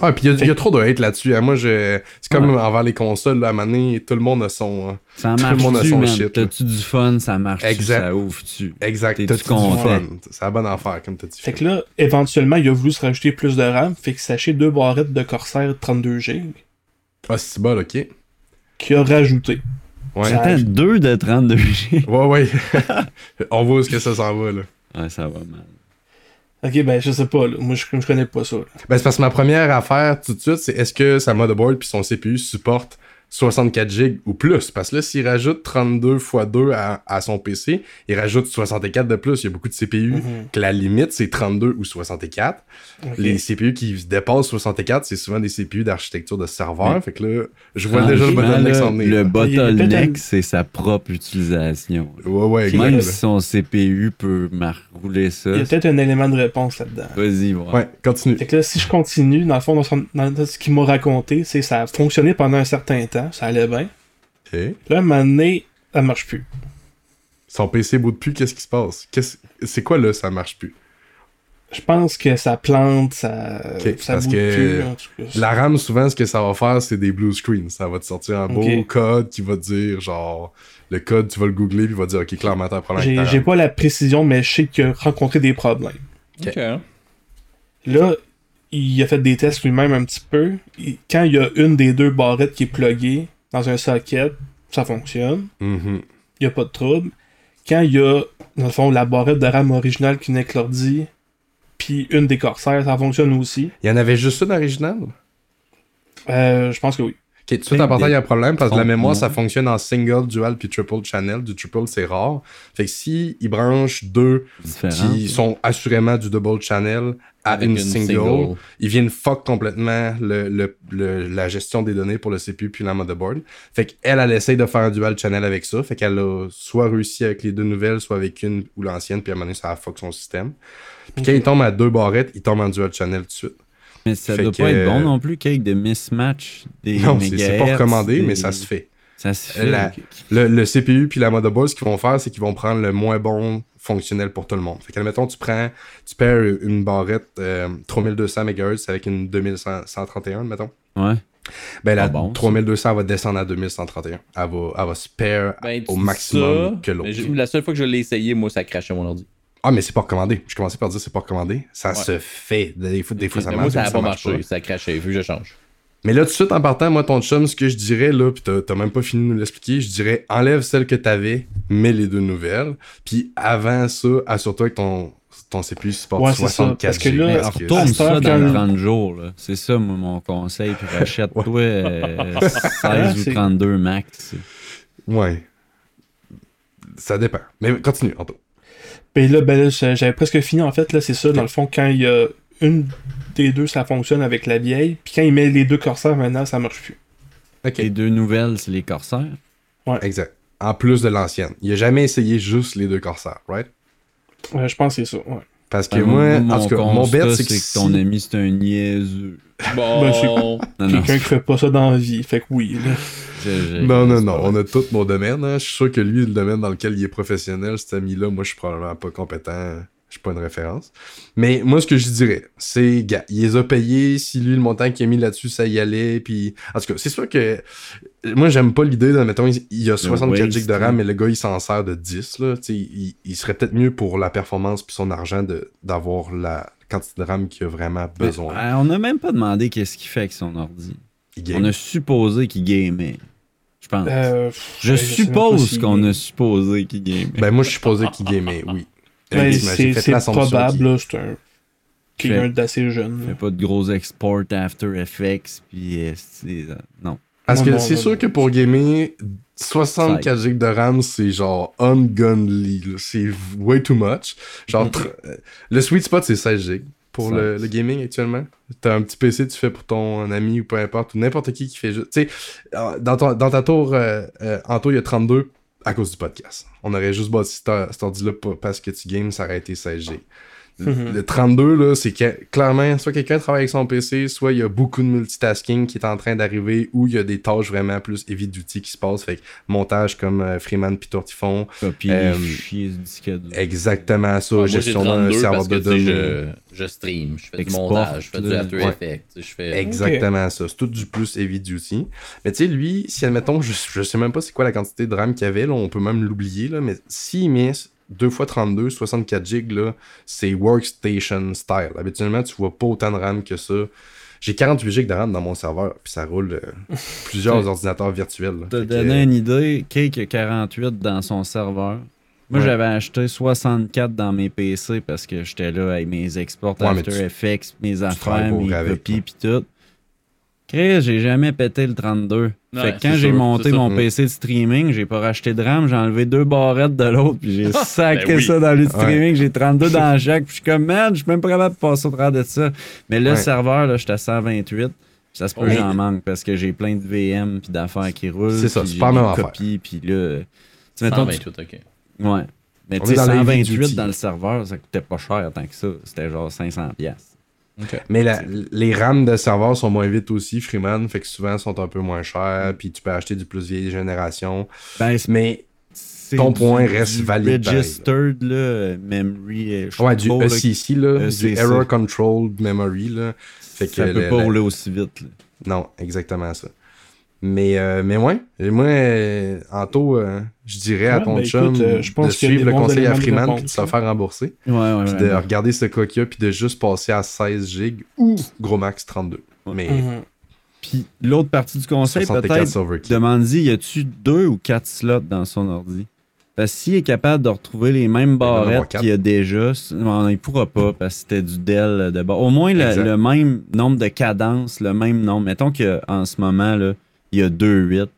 Ah, puis il y, a- Fait il y a que- trop de hate là-dessus. hein. Moi, je... c'est comme Ouais. envers les consoles. Là, à un moment donné, tout le monde a son. euh, Ça Tout le monde a son man? shit, là. T'as-tu du fun? Ça marche-tu? Exact. Ça ouvre-tu? Exact. T'es-tu T'as-tu du fun? C'est la bonne affaire, comme t'as dit. Fait que là, éventuellement, il a voulu se rajouter plus de RAM. Fait qu'il s'est acheté deux barrettes de Corsair 32G Ah, c'est bon, ok. qu'il a rajouté. Ouais. Deux de 32G. Ouais, ouais. On voit où est-ce que ça s'en va, là. Ouais, ça va mal. Ok, ben je sais pas, là. moi je, je connais pas ça. là. Ben, c'est parce que ma première affaire tout de suite, c'est est-ce que sa motherboard puis son CPU supporte 64 GB ou plus? Parce que là, s'il rajoute 32 x 2 à, à son PC, il rajoute 64 de plus. Il y a beaucoup de CPU Mhm. que la limite, c'est 32 ou 64. Ok. Les CPU qui dépassent 64, c'est souvent des CPU d'architecture de serveur. Fait que là, je vois déjà le bottleneck s'en venir. Le bottleneck, c'est sa propre utilisation. Ouais, ouais, Même si son CPU peut rouler ça. Il y a peut-être un élément de réponse là-dedans. Vas-y, ouais. Ouais, continue. Fait que là, si je continue, dans le fond, dans, son- dans ce qu'il m'a raconté, c'est que ça a fonctionné pendant un certain temps, ça allait bien. Ok. Là, à un moment donné, ça marche plus. Son PC bout de plus, qu'est-ce qui se passe? Qu'est-ce- C'est quoi là, ça marche plus? Je pense que ça plante, ça, parce bouge que plus. En tout cas. La RAM, souvent, ce que ça va faire, c'est des blue screens. Ça va te sortir un beau code qui va te dire, genre, le code, tu vas le googler, puis il va te dire, OK, clairement, t'as un problème J'ai pas la précision, mais je sais qu'il a rencontré des problèmes. Ok. Là, il a fait des tests lui-même un petit peu. Il- quand il y a une des deux barrettes qui est pluguée dans un socket, ça fonctionne. Mhm. Il n'y a pas de trouble. quand il y a, dans le fond, la barrette de RAM originale qui n'est avec l'ordi, puis une des Corsair, ça fonctionne aussi. Il y en avait juste une originale? Euh, je pense que oui. Ok, tout de suite en partant, il y a un problème parce que la mémoire, ça fonctionne en single, dual puis triple channel. Du triple, c'est rare. Fait que si ils branchent deux qui sont assurément du double channel à une, une single, single. ils viennent fuck complètement le, le- le- la gestion des données pour le CPU puis la motherboard. Fait qu'elle, elle essaye de faire un dual channel avec ça. Fait qu'elle a soit réussi avec les deux nouvelles, soit avec une ou l'ancienne, puis à un moment donné, ça a fuck son système. Puis quand il tombe à deux barrettes, il tombe en dual channel tout de suite. Mais ça Fait doit que, pas être bon euh, non plus, cake de mismatch des non, c'est c'est pas recommandé, des- mais ça se fait. Ça se fait. La- Le, le CPU puis la motherboard, ce qu'ils vont faire, c'est qu'ils vont prendre le moins bon fonctionnel pour tout le monde. Fait qu'admettons, tu prends, tu perds une barrette euh, 3200 MHz avec une 2131, mettons. Ouais. Ben la Ah bon, ça. 3200 elle va descendre à 2131. Elle va, elle va se perdre Ben, au maximum ça, que l'autre. La seule fois que je l'ai essayé, moi, ça crachait mon ordi. Ah, mais c'est pas recommandé. Je commençais par dire c'est pas recommandé. Ça Ouais. se fait. Des fois, des fois ça marche. moi, ça n'a pas marché. Ça a craché. Vu que je change. Mais là, tout de suite, en partant, moi, ton chum, ce que je dirais, là, pis t'as même pas fini de nous l'expliquer, je dirais, enlève celle que t'avais, mets les deux nouvelles, puis avant ça, assure-toi que ton, ton CPU supporte Ouais, c'est ça, 64 parce que là, que- retourne ça dans quand- 30 jours. C'est ça, moi, mon conseil. Puis rachète-toi euh, 16 ou c'est- 32 max. Ouais. Ça dépend. Mais continue, Anto. Puis là, ben là, j'avais presque fini en fait, là, c'est ça, dans le fond, quand il y a une des deux, ça fonctionne avec la vieille, puis quand il met les deux Corsair maintenant, ça marche plus. Ok. Les deux nouvelles, c'est les corsaires? Exact. En plus de l'ancienne. Il a jamais essayé juste les deux Corsair, right? Ouais, je pense que c'est ça, ouais. Parce que Ben, moi, mon en tout cas, mon bet, c'est que, que ton ami, c'est un niaiseux. Ben, c'est- Bon. Non, non, Quelqu'un qui fait pas ça dans la vie, fait que oui, là. je- je- Non, non, non, on a tout nos domaines. hein. Je suis sûr que lui, le domaine dans lequel il est professionnel, cet ami-là, moi, je suis probablement pas compétent. Je suis pas une référence. Mais moi, ce que je dirais, c'est, gars, il les a payés. Si lui, le montant qu'il a mis là-dessus, ça y allait. Puis, en tout cas, c'est sûr que moi, j'aime pas l'idée de, mettons, il y a 64 waste, GB de RAM, mais le gars, il s'en sert de 10. Là. Tu sais, Il, il serait peut-être mieux pour la performance puis son argent de- d'avoir la quantité de RAM qu'il a vraiment Mais, besoin. euh, on n'a même pas demandé qu'est-ce qu'il fait avec son ordi. On a supposé qu'il gamait. Je pense. Euh, je pas suppose qu'on a supposé qu'il gamait. Ben, moi, je supposais qu'il gamait, oui. Ben, c'est fait probable, c'est un. Quelqu'un Fait- d'assez jeune. Fais là. pas de gros export After Effects, puis euh, c'est- euh, non. Parce que c'est sûr que pour gamer, 64 GB de RAM, c'est genre ungunly. C'est way too much. Genre, euh, le sweet spot, c'est 16 GB pour le, le gaming actuellement. T'as un petit PC, tu fais pour ton ami ou peu importe, ou n'importe qui qui fait juste. Tu sais, euh, dans, ton- dans ta tour, euh, euh, en tour, il y a 32 à cause du podcast. On aurait juste bâti cet, ordi-là parce que tu games, ça aurait été 16 Le 32, là, c'est que clairement, soit quelqu'un travaille avec son PC, soit il y a beaucoup de multitasking qui est en train d'arriver, ou il y a des tâches vraiment plus heavy duty qui se passent. Fait que montage comme euh, Freeman puis Tortifon. Euh, du disque dur. Exactement ça. Ouais, gestion d'un 32 serveur de données. je, je stream, je fais du montage, je fais du. After Ouais. Effects, je fais... Exactement ça. C'est tout du plus heavy duty. Mais tu sais, lui, si admettons, je, je sais même pas c'est quoi la quantité de RAM qu'il y avait, là, on peut même l'oublier, là, mais s'il met 2 x 32, 64 GB, là, c'est workstation style. Habituellement, tu vois pas autant de RAM que ça. J'ai 48 GB de RAM dans mon serveur, puis ça roule euh, plusieurs ordinateurs virtuels. là. Te Fait que, donner une idée, Cake a 48 dans son serveur? Moi, Ouais. j'avais acheté 64 dans mes PC parce que j'étais là avec mes exports Ouais, After tu- Effects, mes affaires, mes copies, puis tout. Chris, j'ai jamais pété le 32. fait que quand j'ai sûr, monté ça. mon Mm. PC de streaming, j'ai pas racheté de RAM, j'ai enlevé deux barrettes de l'autre, puis j'ai sacré Ben oui. ça dans le streaming. J'ai 32 dans chaque, puis je suis comme, man, je suis même pas capable de passer au travers de ça. Mais le Ouais. serveur, là, j'étais à 128. puis Ça se peut que j'en manque parce que j'ai plein de VM puis d'affaires qui roulent. C'est ça, c'est pas affaire. copies, puis là... tu sais, mettons, tu- 128, ok. Ouais. Mais tu sais, est dans les 128 duty. dans le serveur, ça coûtait pas cher tant que ça. C'était genre 500 Mais la- les RAM de serveur sont moins vite aussi, Freeman, fait que souvent sont un peu moins chers, puis tu peux acheter du plus vieille génération. Ben, c'est- Mais c'est ton du- point reste du valide pareil, Registered, là, memory. euh, ouais, pas du trop, là, ECC, là, du. Error Controlled Memory, là. Fait que ça peut le- pas le- rouler aussi vite. là. Non, exactement ça. Mais, euh, mais ouais, et moi, euh, Anto, euh, je dirais à ton ben chum écoute, euh, je pense de suivre le conseil à Freeman puis de se là. faire rembourser. Ouais, ouais, Puis de regarder ce qu'il y a puis de juste passer à 16 gigs ou gros max 32. Mais Mhm. Puis l'autre partie du conseil, 64 peut-être, demande-y, y a-tu deux ou quatre slots dans son ordi? Parce que s'il est capable de retrouver les mêmes avoir barrettes qu'il y a déjà, il pourra pas parce que c'était du Dell de bas. Au moins le, même nombre de cadences, le même nombre. Mettons qu'en ce moment, là, il y a deux 8.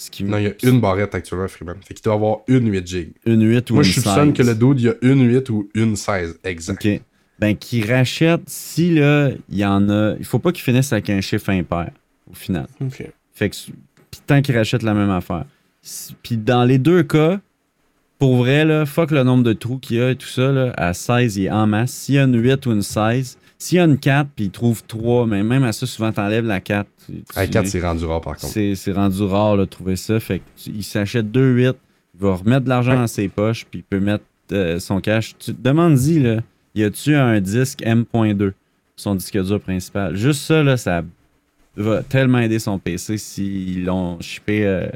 Ce qui Non, il y a une barrette actuellement, Freeman. Fait qu'il doit avoir une 8 GB. une 8 ou Moi, une je soupçonne 16. que le dude, il y a une 8 ou une 16. Exact. OK. Ben, qu'il rachète, si là, il y en a. Il faut pas qu'il finisse avec un chiffre impair, au final. Ok. Fait que, puis tant qu'il rachète la même affaire. Puis dans les deux cas, pour vrai, là, fuck le nombre de trous qu'il y a et tout ça, là, à 16, il est en masse. S'il y a une 8 ou une 16, s'il y a une 4 puis il trouve 3, mais même à ça, souvent, t'enlèves la 4. Tu- À tu- 4, c'est rendu rare par contre. c'est rendu rare de trouver ça. Fait que tu- il s'achète deux 8, il va remettre de l'argent Ouais. dans ses poches, puis il peut mettre euh, son cash. Tu te demandes-y, là, y a-tu un disque M.2, son disque dur principal? Juste ça, là, ça va tellement aider son PC s'ils l'ont shippé euh,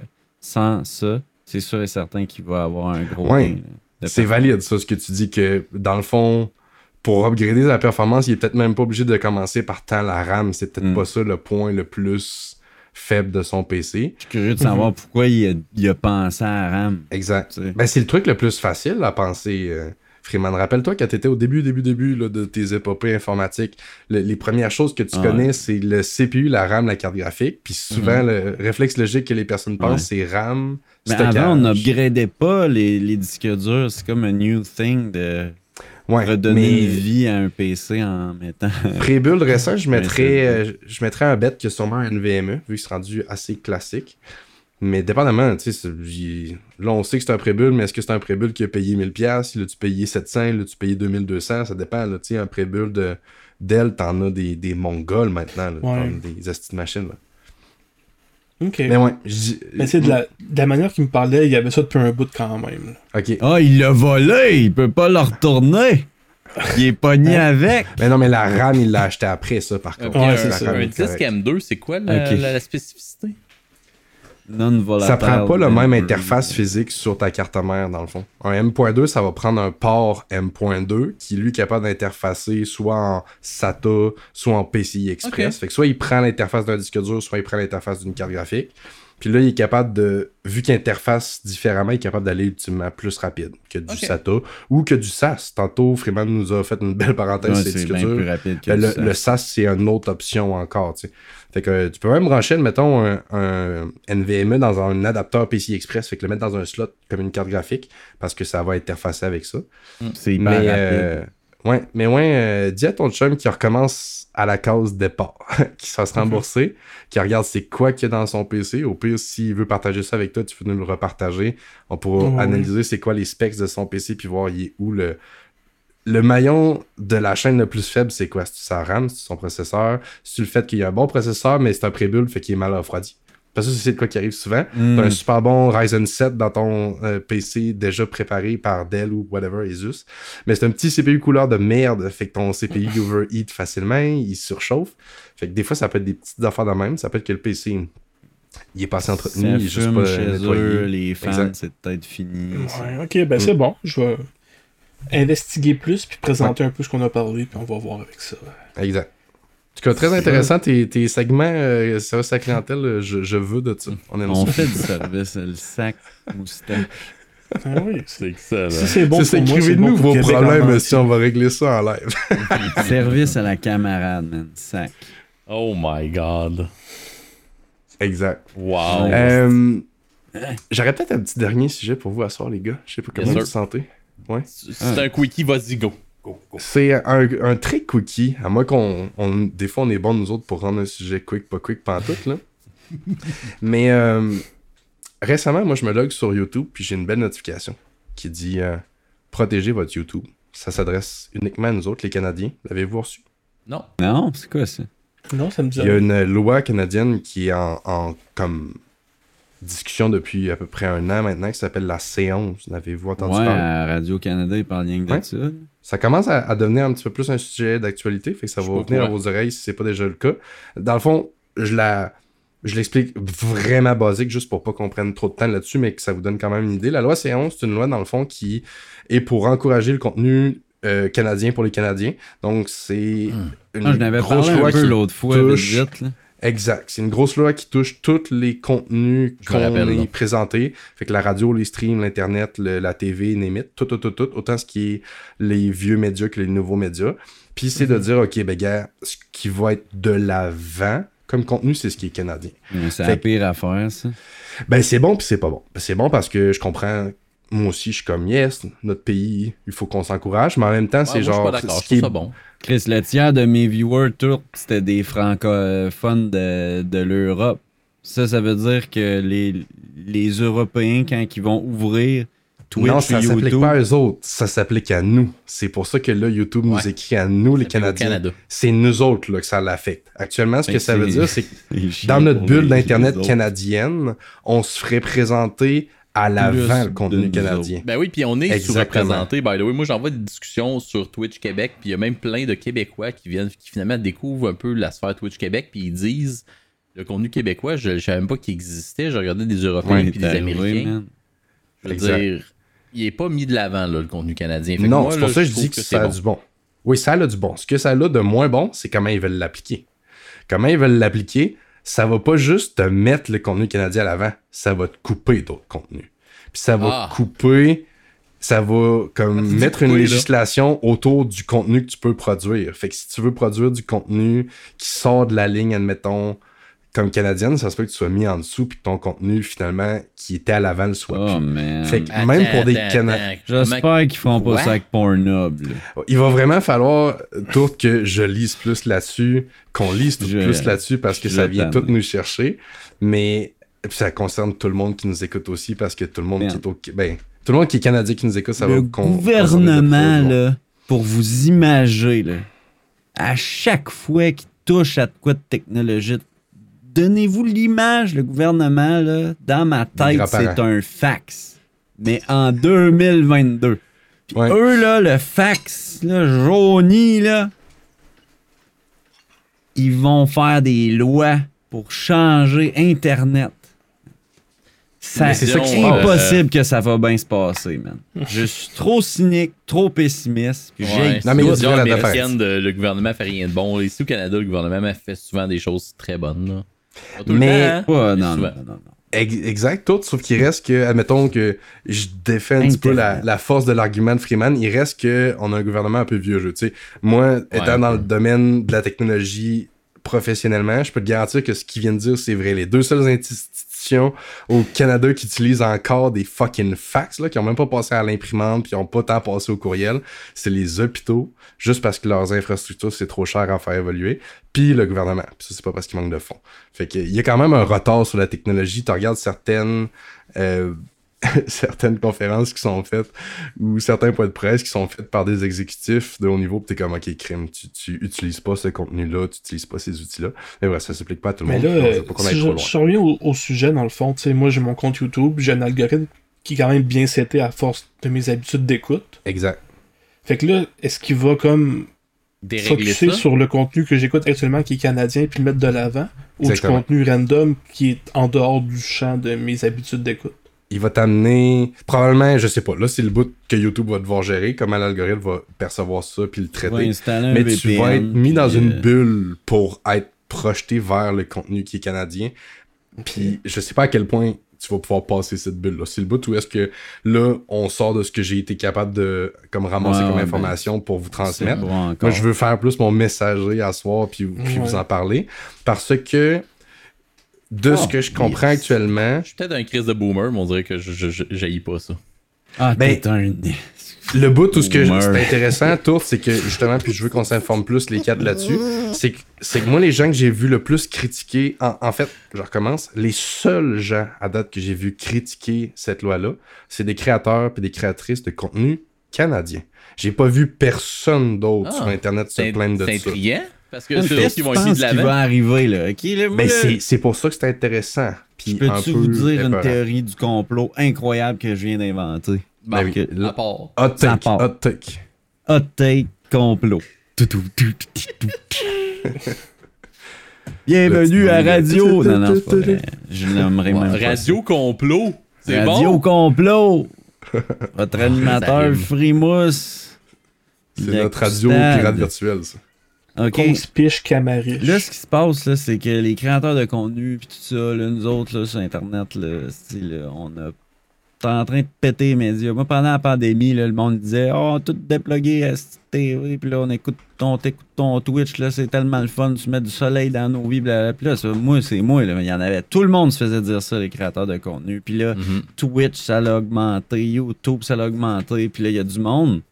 sans ça. C'est sûr et certain qu'il va avoir un gros Ouais. C'est valide, ça, ce que tu dis, que dans le fond, pour upgrader la performance, il est peut-être même pas obligé de commencer par tant la RAM. C'est peut-être Mm. pas ça le point le plus faible de son PC. Je suis curieux de savoir pourquoi il a, il a pensé à RAM. Exact. Ben, c'est le truc le plus facile à penser. euh, Freeman, rappelle-toi quand tu étais au début, début, début là, de tes épopées informatiques, le- les premières choses que tu Ah connais, c'est le CPU, la RAM, la carte graphique. Puis souvent, Mhm. le réflexe logique que les personnes pensent, c'est RAM, Mais stockage. avant, on n'upgradait pas les, les disques durs. C'est comme un new thing de Ouais, redonner mais une vie à un PC en mettant. pré-build récent, je mettrais, euh, je mettrais un bet que sûrement un NVMe, vu que c'est rendu assez classique. Mais dépendamment, tu sais, là on sait que c'est un pré-build, mais est-ce que c'est un pré-build qui a payé 1000$, là tu payé 700, là tu payé 2200, ça dépend, là, tu sais, un pré-build de Dell, t'en as des, des mongols maintenant, là, Ouais. des astuces de machines, là. Ok. Mais ouais, Mais c'est de la, de la manière qu'il me parlait, il y avait ça depuis un bout quand même. là. Ok. Ah, il l'a volé! Il peut pas le retourner! Il est pogné avec! Mais non, mais la RAM, il l'a acheté après ça, par contre. Ouais, c'est ça. Un est disque correcte. M2, c'est quoi la- la spécificité? Non volatile. Ça prend pas la même euh, interface physique sur ta carte mère, dans le fond. Un M.2, ça va prendre un port M.2 qui, lui, est capable d'interfacer soit en SATA, soit en PCI Express. Fait que soit il prend l'interface d'un disque dur, soit il prend l'interface d'une carte graphique. Puis là, il est capable de, vu qu'il interface différemment, il est capable d'aller ultimement plus rapide que du. SATA ou que du SAS. Tantôt, Freeman nous a fait une belle parenthèse Ouais, sur les c'est disques bien durs. plus rapide que Ben, du le, SAS. le SAS, c'est une autre option encore, tu sais. Fait que euh, tu peux même brancher, mettons, un, un NVMe dans un adapteur PCI Express, fait que le mettre dans un slot comme une carte graphique, parce que ça va interfacer avec ça. C'est hyper Mais, rapide. euh, ouais, mais ouais, euh, dis à ton chum qui recommence à la case départ, qui se fasse rembourser, qui regarde c'est quoi qu'il y a dans son PC. Au pire, s'il veut partager ça avec toi, tu peux nous le repartager. On pourra analyser c'est quoi les specs de son PC, puis voir il est où le, le maillon de la chaîne le plus faible, c'est quoi? C'est sa RAM, c'est son processeur, c'est le fait qu'il y a un bon processeur, mais c'est un pré-build, fait qu'il est mal refroidi. Parce que c'est de quoi qui arrive souvent. Hmm. T'as un super bon Ryzen 7 dans ton euh, PC déjà préparé par Dell ou whatever, Asus. Mais c'est un petit CPU couleur de merde. Fait que ton CPU overheat facilement, il surchauffe. Fait que des fois, ça peut être des petites affaires de même. Ça peut être que le PC, il est passé entretenu, il est juste pas chez nettoyé. eux, les fans, c'est peut-être fini. Ouais, ok, ben c'est bon. Je vais investiguer plus puis présenter un peu ce qu'on a parlé, puis on va voir avec ça. Exact. En tout cas, très intéressant, tes, tes segments euh, service à clientèle, euh, je, je veux de ça. On aime On fait du service, le sac moustache. Ah oui, C'est excellent. si c'est bon C'est pour ça, moi, c'est écrivez-nous bon pour vos problèmes entier. si on va régler ça en live. service à la camarade, man. Sac. Oh my god. exact. Wow. Euh, J'aurais peut-être un petit dernier sujet pour vous à soir, les gars. Je sais pas comment Yes, vous vous sentez. C'est un quickie, vas-y, go. Go, go. C'est un, un trick quickie, à moins qu'on. on- des fois, on est bon, nous autres, pour rendre un sujet quick, pas quick, pantoute, là. Mais euh, récemment, moi, je me log sur YouTube, puis j'ai une belle notification qui dit euh, Protégez votre YouTube. Ça s'adresse uniquement à nous autres, les Canadiens. L'avez-vous reçu Non. Non, c'est quoi ça? Non, ça me dit Il y a une loi canadienne qui est en, en comme discussion depuis à peu près un an maintenant, qui s'appelle la C11. L'avez-vous entendu Ouais, parler? à Radio-Canada, ils parlent rien que de ça. Ça commence à, à devenir un petit peu plus un sujet d'actualité, fait que ça Je va sais pas venir à vos oreilles si c'est pas déjà le cas. Dans le fond, je la je l'explique vraiment basique juste pour pas qu'on prenne trop de temps là-dessus, mais que ça vous donne quand même une idée. La loi C11, c'est une loi dans le fond qui est pour encourager le contenu euh, canadien pour les Canadiens. Donc c'est une Ah, je n'avais grosse parlé loi un peu qui l'autre fois, touche- vite, là. Exact. C'est une grosse loi qui touche tous les contenus qu'on est présentés. Fait que la radio, les streams, l'Internet, le- la TV, Némit, tout, tout, tout, tout. Autant ce qui est les vieux médias que les nouveaux médias. Puis c'est Mhm. de dire, OK, ben, gars, ce qui va être de l'avant comme contenu, c'est ce qui est canadien. Mais C'est la pire affaire, ça. Ben, c'est bon, puis c'est pas bon. Ben, C'est bon parce que je comprends. Moi aussi, je suis comme, yes, notre pays, il faut qu'on s'encourage, mais en même temps, Ouais, c'est genre. Je suis pas d'accord, ce qui est bon. Chris, le tiers de mes viewers turcs, c'était des francophones de, de l'Europe. Ça, ça veut dire que les, les Européens, quand ils vont ouvrir Twitch non, ça s'applique YouTube, pas à eux autres, ça s'applique à nous. C'est pour ça que là, YouTube nous écrit à nous, les Canadiens. Canada. C'est nous autres là, que ça l'affecte. Actuellement, ce que que ça veut dire, c'est que dans notre bulle d'Internet canadienne, on se ferait présenter à l'avant le contenu canadien. Ben oui, puis on est sous-représenté. By the way, moi j'envoie des discussions sur Twitch Québec, puis il y a même plein de Québécois qui viennent, qui finalement découvrent un peu la sphère Twitch Québec, puis ils disent le contenu québécois, je, je savais même pas qu'il existait. Je regardais des Européens Ouais, puis des Américains. Je veux Exact. dire, il est pas mis de l'avant là, le contenu canadien. Fait Non, c'est pour là, ça que je dis que, c'est ça a bon. du bon. Oui, ça a du bon. Ce que ça a de moins bon, c'est comment ils veulent l'appliquer. Comment ils veulent l'appliquer, ça va pas juste te mettre le contenu canadien à l'avant, ça va te couper d'autres contenus. Puis ça va Ah. couper, ça va comme mettre une là. législation autour du contenu que tu peux produire. Fait que si tu veux produire du contenu qui sort de la ligne, admettons, comme canadienne, ça se peut que tu sois mis en dessous puis que ton contenu, finalement, qui était à l'avant, le soit Oh, plus. man. Fait que Attends, même pour des Canadiens. J'espère qu'ils feront pas ça avec Pornhub. là. Il va vraiment falloir tout que je lise plus là-dessus, qu'on lise tout Je- plus là-dessus parce que je ça vient tout nous chercher. Mais ça concerne tout le monde qui nous écoute aussi parce que tout le monde Merde. qui est au ben, tout le monde qui est canadien qui nous écoute, ça le va con- gouvernement, là, pour vous imager, là, à chaque fois qu'il touche à de quoi de technologie, donnez-vous l'image, le gouvernement, là, dans ma tête, c'est un fax. Mais en 2022. Puis Ouais. eux, là, le fax, là, jauni, là, ils vont faire des lois pour changer Internet. Ça, c'est impossible que ça va bien se passer, man. Je suis trop cynique, trop pessimiste. Puis Ouais, j'ai Non, mais il y a le gouvernement fait rien de bon. Ici au Canada, le gouvernement fait souvent des choses très bonnes. là. Mais- hein, non, souvent. non, non, non. Ex- Exact, tout, sauf qu'il reste que, admettons que je défends un petit peu la, force de l'argument de Freeman, il reste que on a un gouvernement un peu vieux jeu. Tu sais, moi, étant dans le domaine de la technologie professionnellement, je peux te garantir que ce qu'il vient de dire, c'est vrai. Les deux seules institutions au Canada qui utilisent encore des fucking fax, là, qui ont même pas passé à l'imprimante, puis qui ont pas tant passé au courriel, c'est les hôpitaux, juste parce que leurs infrastructures, c'est trop cher à faire évoluer, puis le gouvernement. Puis ça, c'est pas parce qu'il manque de fonds. Fait qu'il y a quand même un retard sur la technologie. Tu regardes certaines, euh, certaines conférences qui sont faites ou certains points de presse qui sont faits par des exécutifs de haut niveau, puis t'es comme, OK, crime, tu, tu utilises pas ce contenu-là, tu utilises pas ces outils-là. Mais voilà, ça s'applique pas à tout le Mais monde. là, pas si je, reviens au, au sujet, dans le fond, tu sais, moi j'ai mon compte YouTube, j'ai un algorithme qui est quand même bien seté à force de mes habitudes d'écoute. Exact. Fait que là, est-ce qu'il va comme focuser sur le contenu que j'écoute actuellement qui est canadien puis le mettre de l'avant? Ou du contenu random qui est en dehors du champ de mes habitudes d'écoute? Il va t'amener probablement je sais pas. Là c'est le bout que YouTube va devoir gérer comment l'algorithme va percevoir ça puis le traiter. mais VPN, tu vas être mis dans une euh, bulle pour être projeté vers le contenu qui est canadien. Puis je sais pas à quel point tu vas pouvoir passer cette bulle là c'est le bout où est-ce que là on sort de ce que j'ai été capable de comme ramasser Ouais, comme ouais, information pour vous transmettre. moi, je veux faire plus mon messager à soir puis, puis Ouais. vous en parler. Parce que de ce Oh, que je comprends yes. actuellement, Je suis peut-être un crise de boomer, mais on dirait que je, je, je- j'haïs pas ça. Ah, Ben, t'es un... le bout tout ce que c'est intéressant, tout, c'est que justement, puis je veux qu'on s'informe plus les quatre là-dessus, c'est que, c'est que moi, les gens que j'ai vu le plus critiquer, en, en fait, je recommence, les seuls gens à date que j'ai vu critiquer cette loi-là, c'est des créateurs puis des créatrices de contenu canadiens. J'ai pas vu personne d'autre Ah, sur Internet se plaindre de c'est ça. Parce que c'est eux qui vont essayer de l'avant. va arriver, là? OK, là, Ben, là, c'est c'est pour ça que c'est intéressant. Puis Peux-tu peu vous dire une théorie du complot incroyable que je viens d'inventer? Ben, oui. à part. Hot take, part. hot take. Hot take complot. Bienvenue à Radio. Non, non, c'est pas vrai. Je l'aimerais même pas. Radio complot. C'est Radio bon? complot. Votre animateur. Frimousse. C'est notre radio pirate virtuelle, ça. OK. Conspiche Camariche. Là, ce qui se passe, là, c'est que les créateurs de contenu puis tout ça, là, nous autres, là, sur Internet, là, on a en train de péter les médias. Moi, pendant la pandémie, là, le monde disait Oh, tout déplugué à TV, puis là, on écoute ton, t'écoutes ton Twitch, là, c'est tellement le fun, tu mets du soleil dans nos vies, blablabla. Puis là, ça, moi, c'est moi, là, mais il y en avait. Tout le monde se faisait dire ça, les créateurs de contenu. Puis là, Mhm. Twitch, ça l'a augmenté, YouTube, ça l'a augmenté, puis là, il y a du monde.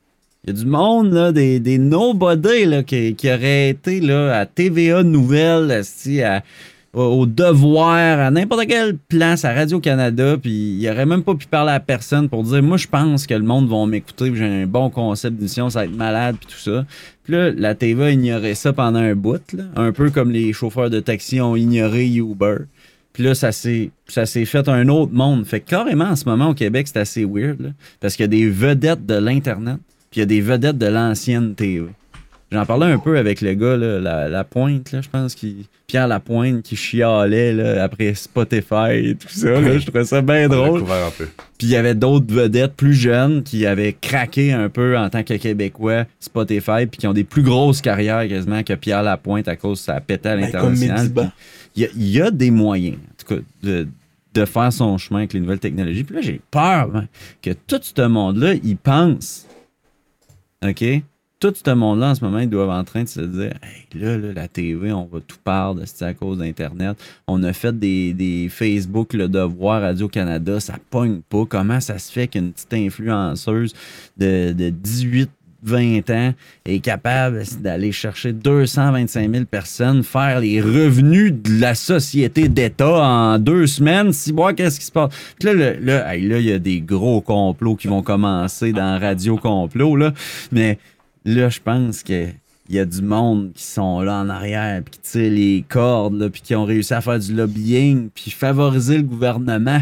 Il y a du monde, là, des, des nobody, là, qui, qui auraient été, là, à TVA Nouvelles, esti, à, au, Devoir, à n'importe quelle place, à Radio-Canada, puis il aurait même pas pu parler à personne pour dire, moi, je pense que le monde va m'écouter, j'ai un bon concept d'émission, ça va être malade, puis tout ça. Puis là, la TV a ignoré ça pendant un bout, là, un peu comme les chauffeurs de taxi ont ignoré Uber. Puis là, ça s'est, ça s'est fait un autre monde. Fait que carrément, en ce moment, au Québec, c'est assez weird. là, parce qu'il y a des vedettes de l'Internet, puis il y a des vedettes de l'ancienne TV. J'en parlais un peu avec le gars, là, la, la Pointe, là, je pense, qui, Pierre Lapointe, qui chialait là, après Spotify et tout ça. là. je trouvais ça bien drôle. couvert un peu. Puis il y avait d'autres vedettes plus jeunes qui avaient craqué un peu en tant que Québécois Spotify, puis qui ont des plus grosses carrières quasiment que Pierre Lapointe à cause que ça a pété à Ben. Puis Il y, a- il y a des moyens, en tout cas, de, de faire son chemin avec les nouvelles technologies. Puis là, j'ai peur hein, que tout ce monde-là, ils pensent, OK? Tout ce monde-là, en ce moment, ils doivent en train de se dire Hey, là, là, la TV, on va tout perdre, c'est à cause d'Internet? On a fait des, Facebook, Le Devoir, Radio-Canada, ça pogne pas. Comment ça se fait qu'une petite influenceuse de, de 18 20 ans est capable d'aller chercher 225 000 personnes, faire les revenus de la société d'État en deux semaines. Si bon, qu'est-ce qui se passe? Puis là, là, il y a des gros complots qui vont commencer dans Radio Complot, là. Mais là, je pense que. Il y a du monde qui sont là en arrière, puis qui tirent les cordes, là, puis qui ont réussi à faire du lobbying, puis favoriser le gouvernement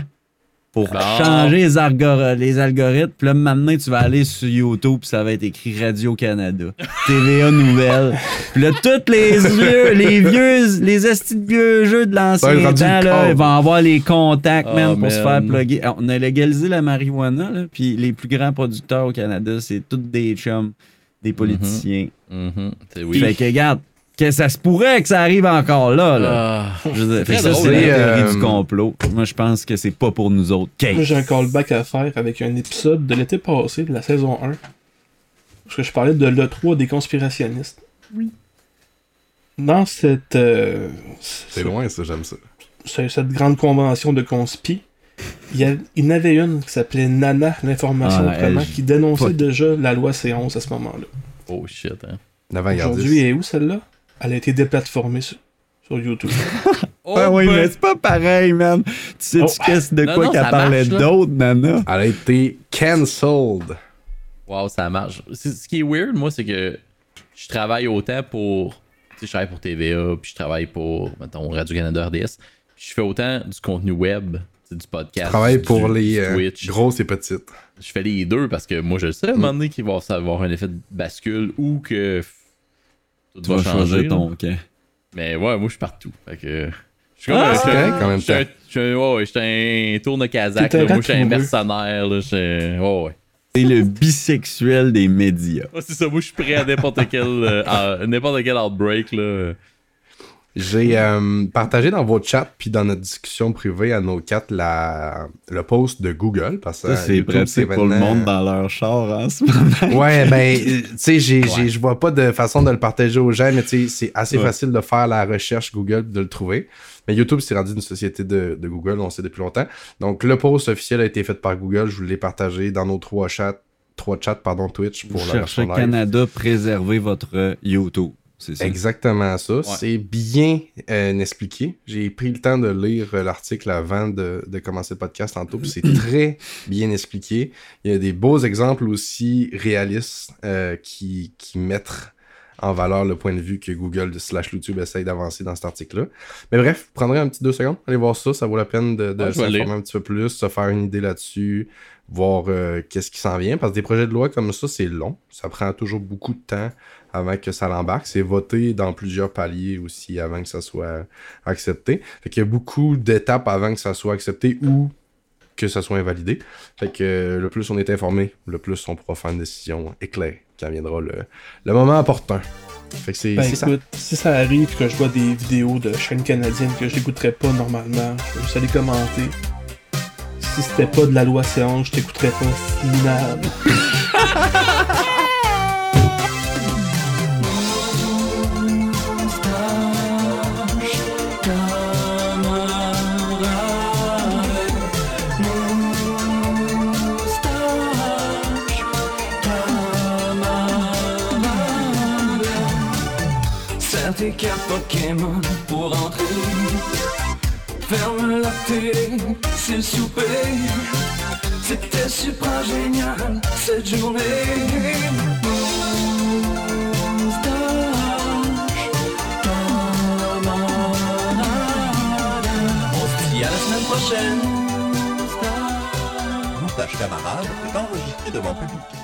pour Bon. changer les, algor- les algorithmes. Puis là, maintenant, tu vas aller sur YouTube, puis ça va être écrit Radio-Canada, TVA Nouvelles. Puis là, tous les vieux, les vieux, les estis de vieux jeux de l'ancien temps, là, ils vont avoir les contacts, Oh, man, pour se faire plugger. Ah, On a légalisé la marijuana, là, puis les plus grands producteurs au Canada, c'est tous des chums, des politiciens. Mhm. C'est- Oui. Fait que, regarde, que ça se pourrait que ça arrive encore là, là. Ah. Je veux dire, ça, drôle, c'est la hein. théorie Euh, du complot. Moi, je pense que c'est pas pour nous autres. Moi, Kate. j'ai un callback à faire avec un épisode de l'été passé, de la saison 1. Parce que je parlais de l'E3 des conspirationnistes. Oui. Dans cette, euh, C'est loin, ça, j'aime ça. ce- cette grande convention de conspi, il y, a- il y en avait une qui s'appelait Nana, l'information Ah, autrement, elle, qui dénonçait pas- déjà la loi C11 à ce moment-là. Oh shit, hein. Aujourd'hui, elle est où celle-là? Elle a été déplatformée sur, sur YouTube. Oh, Ah oui, ben. mais c'est pas pareil, man. Tu sais-tu Oh. qu'est-ce de Non, quoi qu'elle parlait d'autre, Nana? Elle a été cancelled. Wow, ça marche. Ce qui est weird, moi, c'est que je travaille autant pour. Tu sais, je travaille pour TVA, puis je travaille pour, mettons, Radio-Canada RDS. Puis je fais autant du contenu web, tu sais, du podcast. Je travaille pour du les euh, Twitch. grosses et petites. Je fais les deux parce que moi, je sais à un moment donné qu'il va avoir un effet de bascule ou que tout Tu va vas changer. changer ton camp. Mais ouais, moi, je suis partout. Fait que. Je suis comme Ah, un- en même je suis un- ouais, ouais, je suis un tourne Kazakh. T'es un là. Moi, je suis un mercenaire. Là. Je suis- ouais, ouais. C'est le bisexuel des médias. Ouais, c'est ça, moi je suis prêt à n'importe quel, euh, à n'importe quel outbreak là. J'ai euh, partagé dans vos chats puis dans notre discussion privée à nos quatre la, le post de Google. Parce que c'est pratique pour le monde dans leur char en ce moment. Ouais, ben, tu sais, j'ai- j'ai- je vois pas de façon de le partager aux gens, mais tu sais, c'est assez Ouais. facile de faire la recherche Google de le trouver. Mais YouTube, c'est rendu une société de, de Google, on le sait depuis longtemps. Donc, le post officiel a été fait par Google. Je vous l'ai partagé dans nos trois chats, trois chats, pardon, Twitch pour Vous la cherchez version live. Canada, préservez votre YouTube. C'est ça. Exactement ça. C'est bien euh, expliqué. J'ai pris le temps de lire euh, l'article avant de, de commencer le podcast tantôt. puis C'est très bien expliqué. Il y a des beaux exemples aussi réalistes euh, qui, qui mettent en valeur le point de vue que Google slash YouTube essaye d'avancer dans cet article-là. Mais bref, vous prendrez un petit deux secondes. Allez voir ça. Ça vaut la peine de, de s'informer un petit peu plus, se faire une idée là-dessus, voir euh, qu'est-ce qui s'en vient. Parce que des projets de loi comme ça, c'est long. Ça prend toujours beaucoup de temps avant que ça l'embarque. C'est voté dans plusieurs paliers aussi avant que ça soit accepté. Fait qu'il y a beaucoup d'étapes avant que ça soit accepté ou que ça soit invalidé. Fait que euh, le plus on est informé, le plus on pourra faire une décision éclairée. quand viendra le, le moment opportun. Fait que c'est Ben ça. si ça arrive que je vois des vidéos de chaînes canadiennes que je n'écouterais pas normalement, je vais juste aller commenter. Si c'était pas de la loi C11, je t'écouterais pas, c'est minable. Cartes Pokémon pour entrer. Ferme la télé, c'est le souper. C'était super génial cette journée. On se dit à la semaine prochaine. Moustache camarade est enregistré devant public.